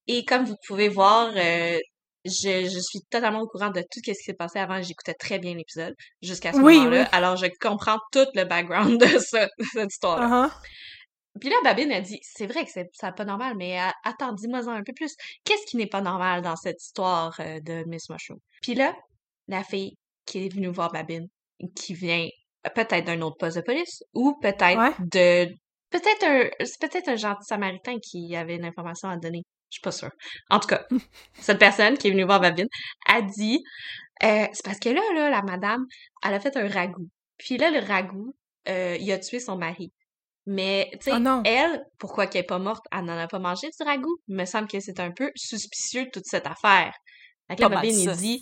Et comme vous pouvez voir, euh, je, je suis totalement au courant de tout ce qui s'est passé avant. J'écoutais très bien l'épisode jusqu'à ce Oui, moment-là. oui. Alors je comprends tout le background *laughs* de ça, de cette histoire-là. Uh-huh. Puis là, Babine a dit, c'est vrai que c'est pas normal, mais euh, attends, dis-moi un peu plus. Qu'est-ce qui n'est pas normal dans cette histoire euh, de Miss Mushroom? Puis là, la fille qui est venue voir Babine, qui vient euh, peut-être d'un autre poste de police, ou peut-être Ouais. de... Peut-être un... C'est peut-être un gentil samaritain qui avait une information à donner. Je suis pas sûre. En tout cas, *laughs* cette personne qui est venue voir Babine a dit, euh, c'est parce que là, là, la madame, elle a fait un ragoût. Puis là, le ragoût, euh, il a tué son mari. Mais, tu sais, Oh elle, pourquoi qu'elle est pas morte, elle n'en a pas mangé du ragoût? Il me semble que c'est un peu suspicieux toute cette affaire. Fait que là, Pas mal Babine, il dit,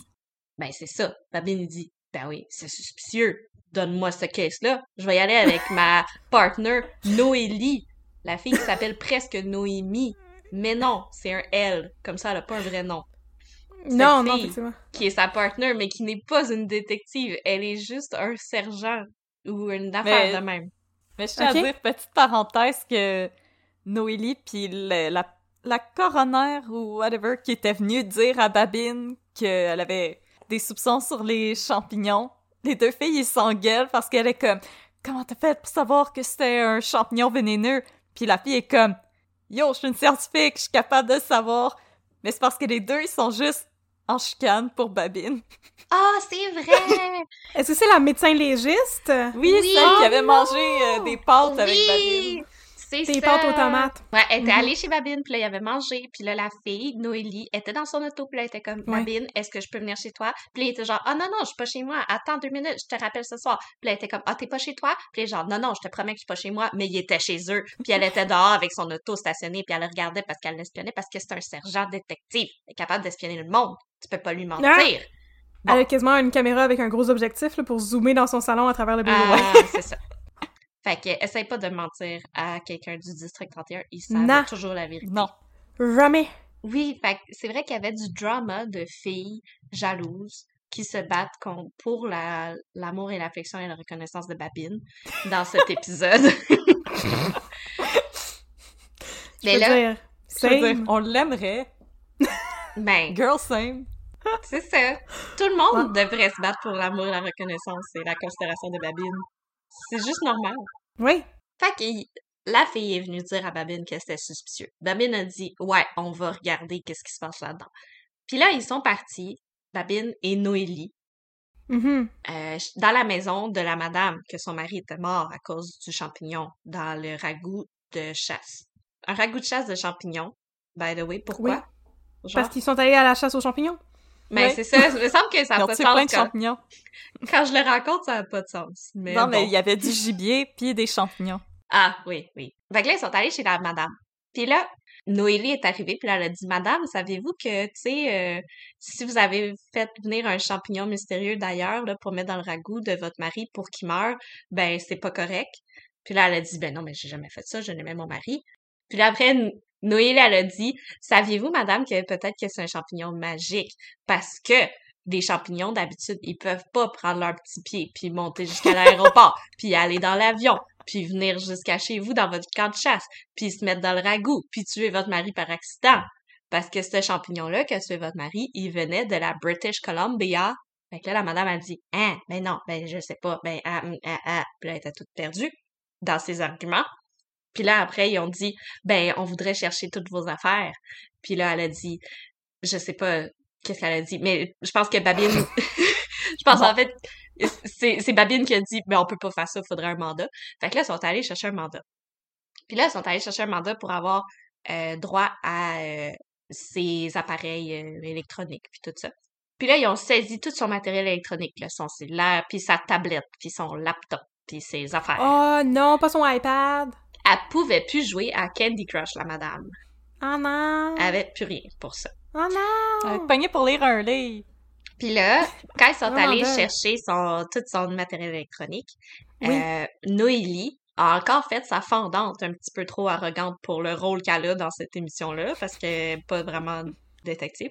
ben c'est ça. Babine, il dit, ben oui, c'est suspicieux. Donne-moi ce case-là. Je vais y aller avec ma partner, Noélie. La fille qui s'appelle presque Noémie. Mais non, c'est un elle. Comme ça, elle a pas un vrai nom. Non, non, fille. effectivement. Qui est sa partner, mais qui n'est pas une détective. Elle est juste un sergent. Ou une affaire Mais- de même. Mais je tiens Ok. à dire, petite parenthèse, que Noélie puis le- la, la coroner ou whatever qui était venue dire à Babine qu'elle avait des soupçons sur les champignons, les deux filles, ils s'engueulent parce qu'elle est comme « Comment t'as fait pour savoir que c'était un champignon vénéneux? » Puis la fille est comme « Yo, je suis une scientifique, je suis capable de savoir. » Mais c'est parce que les deux, ils sont juste en chicane pour Babine. Ah, c'est vrai! *laughs* Est-ce que c'est la médecin légiste? Oui, Oui. celle Oh qui avait non! mangé euh, des pâtes avec! Babine. C'est Des ça! pâtes aux tomates. Ouais, elle était Mhm. allée chez Babine, puis là, il avait mangé, puis là, la fille, Noélie, était dans son auto, puis là, elle était comme, Ouais. Babine, est-ce que je peux venir chez toi? Puis là, il était genre, ah non, non, je suis pas chez moi, attends deux minutes, je te rappelle ce soir. Puis là, elle était comme, ah, t'es pas chez toi? Puis là, genre, non, non, je te promets que je suis pas chez moi, mais il était chez eux. Puis elle était dehors avec son auto stationné, puis elle le regardait parce qu'elle l'espionnait, parce que c'est un sergent détective, elle est capable d'espionner le monde. Tu peux pas lui mentir. Bon. Elle a quasiment une caméra avec un gros objectif là, pour zoomer dans son salon à travers le bureau. Ah, *laughs* c'est ça. Fait que, essaye pas de mentir à quelqu'un du district 31, ils savent toujours la vérité. Non. Jamais. Oui, fait que c'est vrai qu'il y avait du drama de filles jalouses qui se battent con- pour la- l'amour et l'affection et la reconnaissance de Babine dans cet *laughs* épisode. Mais là, dire, same. dire, on l'aimerait. ben, Girl same. c'est ça. Tout le monde devrait se battre pour l'amour, la reconnaissance et la considération de Babine. C'est juste normal. Oui. Fait que la fille est venue dire à Babine que c'était suspicieux. Babine a dit Ouais, on va regarder qu'est-ce qui se passe là-dedans. Puis là, ils sont partis Babine et Noélie Mhm. euh, dans la maison de la madame que son mari était mort à cause du champignon dans le ragoût de chasse. Un ragoût de chasse de champignons, by the way. Pourquoi? Oui. Genre? Parce qu'ils sont allés à la chasse aux champignons? Mais Ouais. c'est ça, il me semble que ça n'a pas de tué plein sens. de Quand, champignons. quand je le raconte, ça n'a pas de sens. Mais Non, mais il y avait du gibier puis des champignons. Ah, oui, oui. Fait que là, ils sont allés chez la madame. Puis là, Noélie est arrivée, puis là, elle a dit, Madame, savez-vous que, tu sais, euh, si vous avez fait venir un champignon mystérieux d'ailleurs, là, pour mettre dans le ragoût de votre mari pour qu'il meure, ben, c'est pas correct. Puis là, elle a dit, ben non, mais j'ai jamais fait ça, je n'aimais mon mari. Puis après, N- Noélie, elle a dit, saviez-vous, madame, que peut-être que c'est un champignon magique? Parce que des champignons, d'habitude, ils peuvent pas prendre leur petit pied, puis monter jusqu'à l'aéroport, *laughs* puis aller dans l'avion, puis venir jusqu'à chez vous dans votre camp de chasse, puis se mettre dans le ragoût, puis tuer votre mari par accident. Parce que ce champignon-là que tué votre mari, il venait de la British Columbia. Fait que là, la madame a dit, hein, ben non, ben je sais pas, ben ah, hum, ah, ah. Puis là, elle était toute perdue dans ses arguments. Puis là, après, ils ont dit, ben, on voudrait chercher toutes vos affaires. Puis là, elle a dit, je sais pas qu'est-ce qu'elle a dit, mais je pense que Babine, *laughs* je pense en fait, c'est, Babine qui a dit, ben, on peut pas faire ça, faudrait un mandat. Fait que là, ils sont allés chercher un mandat. Puis là, ils sont allés chercher un mandat pour avoir euh, droit à euh, ses appareils euh, électroniques, puis tout ça. Puis là, ils ont saisi tout son matériel électronique, là, son cellulaire, puis sa tablette, puis son laptop, puis ses affaires. Oh non, pas son iPad. Elle pouvait plus jouer à Candy Crush, la madame. Oh non. Elle avait plus rien pour ça. Oh non. Elle pognée pour lire un livre. Puis là, quand ils sont allés chercher son, tout son matériel électronique, Oui. euh, Noélie a encore fait sa fendante un petit peu trop arrogante pour le rôle qu'elle a dans cette émission-là, parce qu'elle n'est pas vraiment détective.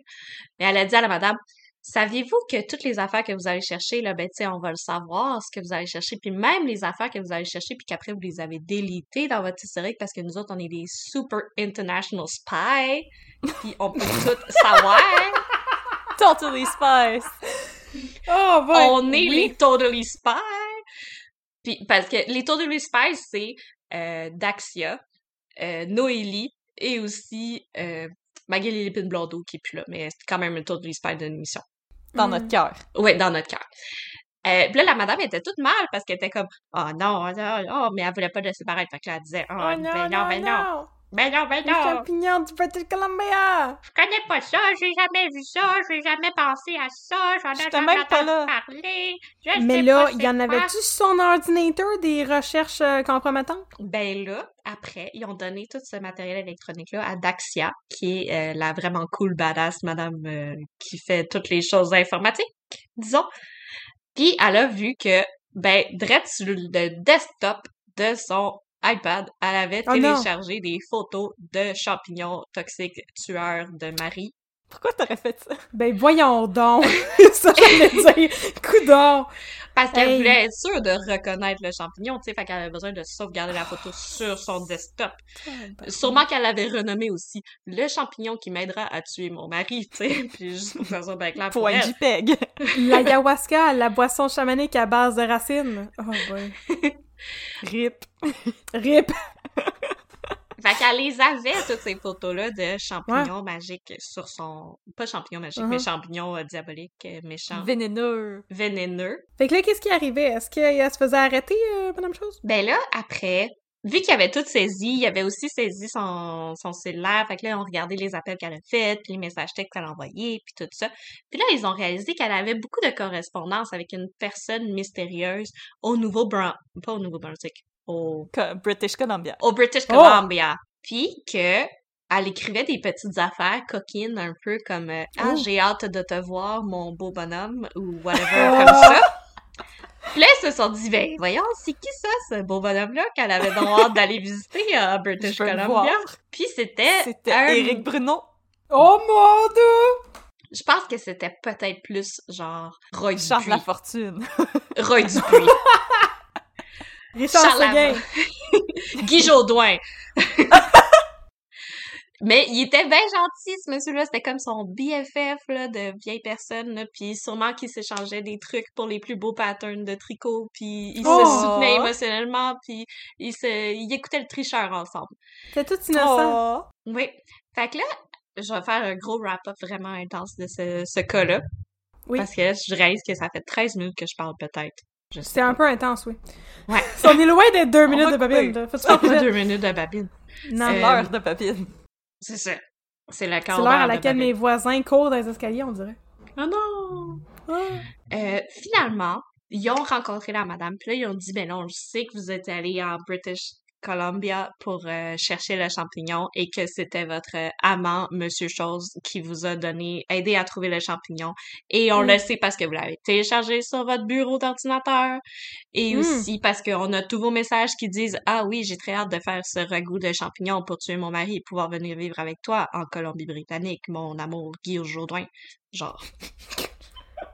Mais elle a dit à la madame, saviez-vous que toutes les affaires que vous allez chercher, là, ben, tu sais, on va le savoir, ce que vous allez chercher, puis même les affaires que vous allez chercher, puis qu'après vous les avez délitées dans votre historique, parce que nous autres, on est des super international spies, puis on peut tout *laughs* savoir. Totally Spice. Oh, ouais. on est Oui. les Totally Spies. Puis, parce que les Totally Spies, c'est euh, Daxia, euh, Noélie et aussi euh, Magali Lépine Blondeau qui est plus là, mais c'est quand même une Totally Spy d'une émission. Dans Mm. notre cœur. Ouais, dans notre cœur. Euh, puis là, la madame était toute mal parce qu'elle était comme « Oh non, oh, non, oh, mais elle voulait pas laisser paraître. Fait que là, elle disait « Oh, Oh ben non, non, non, ben non, non. Ben non, ben Les non, champignons du British Columbia. je connais pas ça, j'ai jamais vu ça, j'ai jamais pensé à ça, j'en ai jamais même pas entendu là. parler, je Mais sais là, il y en avait-tu sur son ordinateur des recherches euh, compromettantes? Ben là, après, ils ont donné tout ce matériel électronique-là à Daxia, qui est euh, la vraiment cool badass madame euh, qui fait toutes les choses informatiques, disons. Puis elle a vu que, ben, direct sur le desktop de son iPad, elle avait Oh non. téléchargé des photos de champignons toxiques tueurs de Marie. Pourquoi t'aurais fait ça? Ben voyons donc! *laughs* *laughs* ça, j'allais dire. Coudon! Parce qu'elle Hey. voulait être sûre de reconnaître le champignon, tu sais, fait qu'elle avait besoin de sauvegarder la photo sur son desktop. Sûrement qu'elle l'avait renommé aussi le champignon qui m'aidera à tuer mon mari, tu sais, *laughs* puis juste pour que ça bien clair pour Pour un elle. JPEG. L'ayahuasca, la boisson chamanique à base de racines. Oh boy. RIP. *laughs* Rip! Fait qu'elle les avait, toutes ces photos-là de champignons magiques sur son... Pas champignons magiques, mais Mhm. champignons euh, diaboliques, euh, méchants, Vénéneux. vénéneux. Fait que là, qu'est-ce qui arrivait? Est-ce qu'elle se faisait arrêter, euh, Madame Chose? Ben là, après, vu qu'il avait tout saisi, il avait aussi saisi son, son cellulaire. Fait que là, on regardait les appels qu'elle a faits, puis les messages textes qu'elle a envoyés, puis tout ça. Puis là, ils ont réalisé qu'elle avait beaucoup de correspondance avec une personne mystérieuse au Nouveau-Brunswick. Pas au Nouveau-Brunswick, au, British Columbia. au British Oh! Columbia. Puis que elle écrivait des petites affaires coquines, un peu comme euh, Ah, Oh! j'ai hâte de te voir, mon beau bonhomme, ou whatever, *laughs* comme ça. Puis là, ils se sont dit, ben, voyons, c'est qui ça, ce beau bonhomme-là, qu'elle avait donc hâte d'aller visiter à *laughs* British veux le Columbia? Puis c'était C'était un- Éric Bruno. Oh mon dieu! Je pense que c'était peut-être plus genre Roy Charles Dupuis. Lafortune. *laughs* Roy Dupuis. *laughs* Richard Charles Seguin. Guy Jodoin. Mais il était bien gentil, ce monsieur-là. C'était comme son BFF là, de vieille personne. Là. Puis sûrement qu'il s'échangeait des trucs pour les plus beaux patterns de tricot. Puis Oh! se soutenaient émotionnellement. Puis ils, se... ils écoutaient le tricheur ensemble. C'était tout innocent. Oh. Oui. Fait que là, je vais faire un gros wrap-up vraiment intense de ce, ce cas-là. Oui. Parce que là, je réalise que ça fait 13 minutes que je parle peut-être. C'est un peu intense, oui. Ouais. *laughs* On est loin d'être deux minutes de babine, pas. deux minutes de babine. Non, Euh, L'heure de papine. C'est ça. C'est le c'est l'heure à laquelle mes voisins courent dans les escaliers, on dirait. Oh non! Ah. Euh, finalement, ils ont rencontré la madame, puis là, ils ont dit, ben non, je sais que vous êtes allé en British Columbia pour euh, chercher le champignon et que c'était votre euh, amant, Monsieur Chose, qui vous a donné, aidé à trouver le champignon. Et on Mm. le sait parce que vous l'avez téléchargé sur votre bureau d'ordinateur. Et Mm. aussi parce qu'on a tous vos messages qui disent, ah oui, j'ai très hâte de faire ce ragoût de champignon pour tuer mon mari et pouvoir venir vivre avec toi en Colombie-Britannique, mon amour Guy Jourdain. Genre.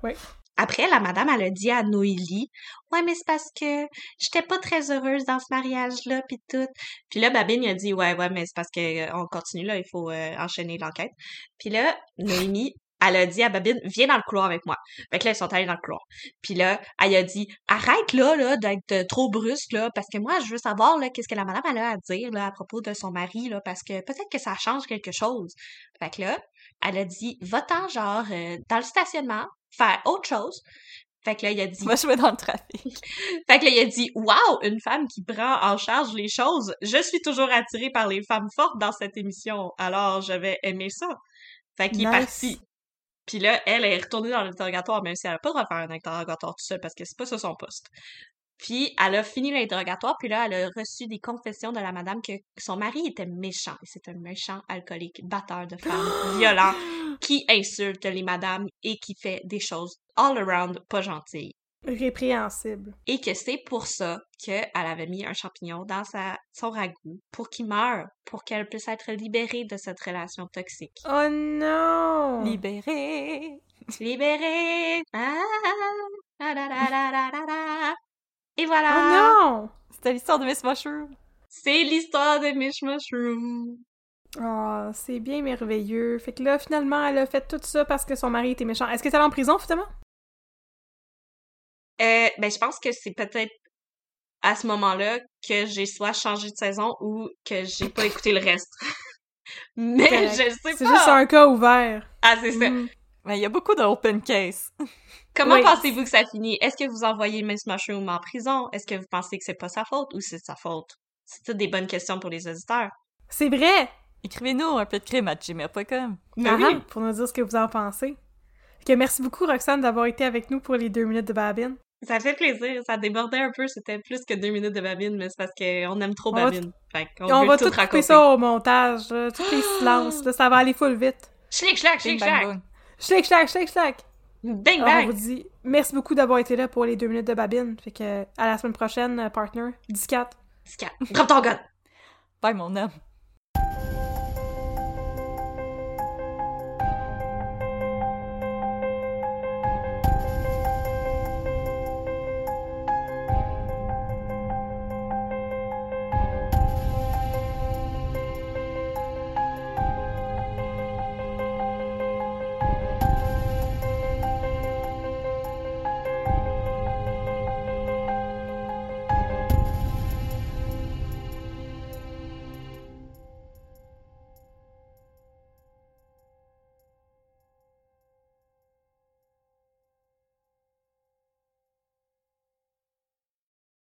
Oui. Après, la madame, elle a dit à Noélie, ouais, mais c'est parce que j'étais pas très heureuse dans ce mariage-là, pis tout. Puis là, Babine, a dit, ouais, ouais, mais c'est parce que euh, on continue, là, il faut euh, enchaîner l'enquête. Puis là, Noémie, elle a dit à Babine, viens dans le couloir avec moi. Fait que là, ils sont allés dans le couloir. Puis là, elle a dit, arrête là, là, d'être euh, trop brusque, là, parce que moi, je veux savoir, là, qu'est-ce que la madame, a à dire, là, à propos de son mari, là, parce que peut-être que ça change quelque chose. Fait que là, elle a dit, va-t'en, genre, dans le stationnement, faire autre chose. Fait que là, il a dit, Va jouer dans le trafic. *laughs* fait que là, il a dit Waouh, une femme qui prend en charge les choses. Je suis toujours attirée par les femmes fortes dans cette émission, alors je vais aimer ça. Fait qu'il est Nice. parti. Puis là, elle est retournée dans l'interrogatoire, même si elle a pas le droit de faire un interrogatoire tout seul parce que c'est pas ça son poste. Puis elle a fini l'interrogatoire, puis là, elle a reçu des confessions de la madame que son mari était méchant. C'est un méchant alcoolique, batteur de femmes, *gasps* violent, qui insulte les madames et qui fait des choses all around pas gentilles Répréhensible. et que c'est pour ça qu'elle avait mis un champignon dans sa, son ragoût pour qu'il meure, pour qu'elle puisse être libérée de cette relation toxique. Oh non! Libéré. Libérée! Ah, ah, Et Oh voilà! non! C'était l'histoire de Miss Mushroom. C'est l'histoire de Mish Mushroom. Oh, c'est bien merveilleux. Fait que là, finalement, elle a fait tout ça parce que son mari était méchant. Est-ce que elle est en prison, finalement? Euh, ben, je pense que c'est peut-être à ce moment-là que j'ai soit changé de saison ou que j'ai pas écouté le reste. *laughs* Mais Correct. je sais C'est pas! juste un cas ouvert. Ah, c'est ça. Mais il y a beaucoup de open case. *laughs* Comment Oui. pensez-vous que ça finit? Est-ce que vous envoyez Miss Mushroom en prison? Est-ce que vous pensez que c'est pas sa faute ou c'est sa faute? C'est toutes des bonnes questions pour les auditeurs. C'est vrai! Écrivez-nous un peu de crime à gmail.com. Mais Ah, oui. ah, pour nous dire ce que vous en pensez. Que merci beaucoup, Roxane, d'avoir été avec nous pour les deux minutes de Babine. Ça fait plaisir. Ça débordait un peu. C'était plus que deux minutes de babine, mais c'est parce qu'on aime trop On va babine. Fait Et on veut va tout tout couper raconter. ça au montage, tous les *gasps* silences, là, ça va aller full vite. Schlick, schlack, schlick, schlack. Boom. Schlick, schlack, schlick, schlack! Bang, on vous dit merci beaucoup d'avoir été là pour les deux minutes de Babine. Fait que à la semaine prochaine, euh, partner. 10-4. Scat. Drop ton gun. Bye, mon homme.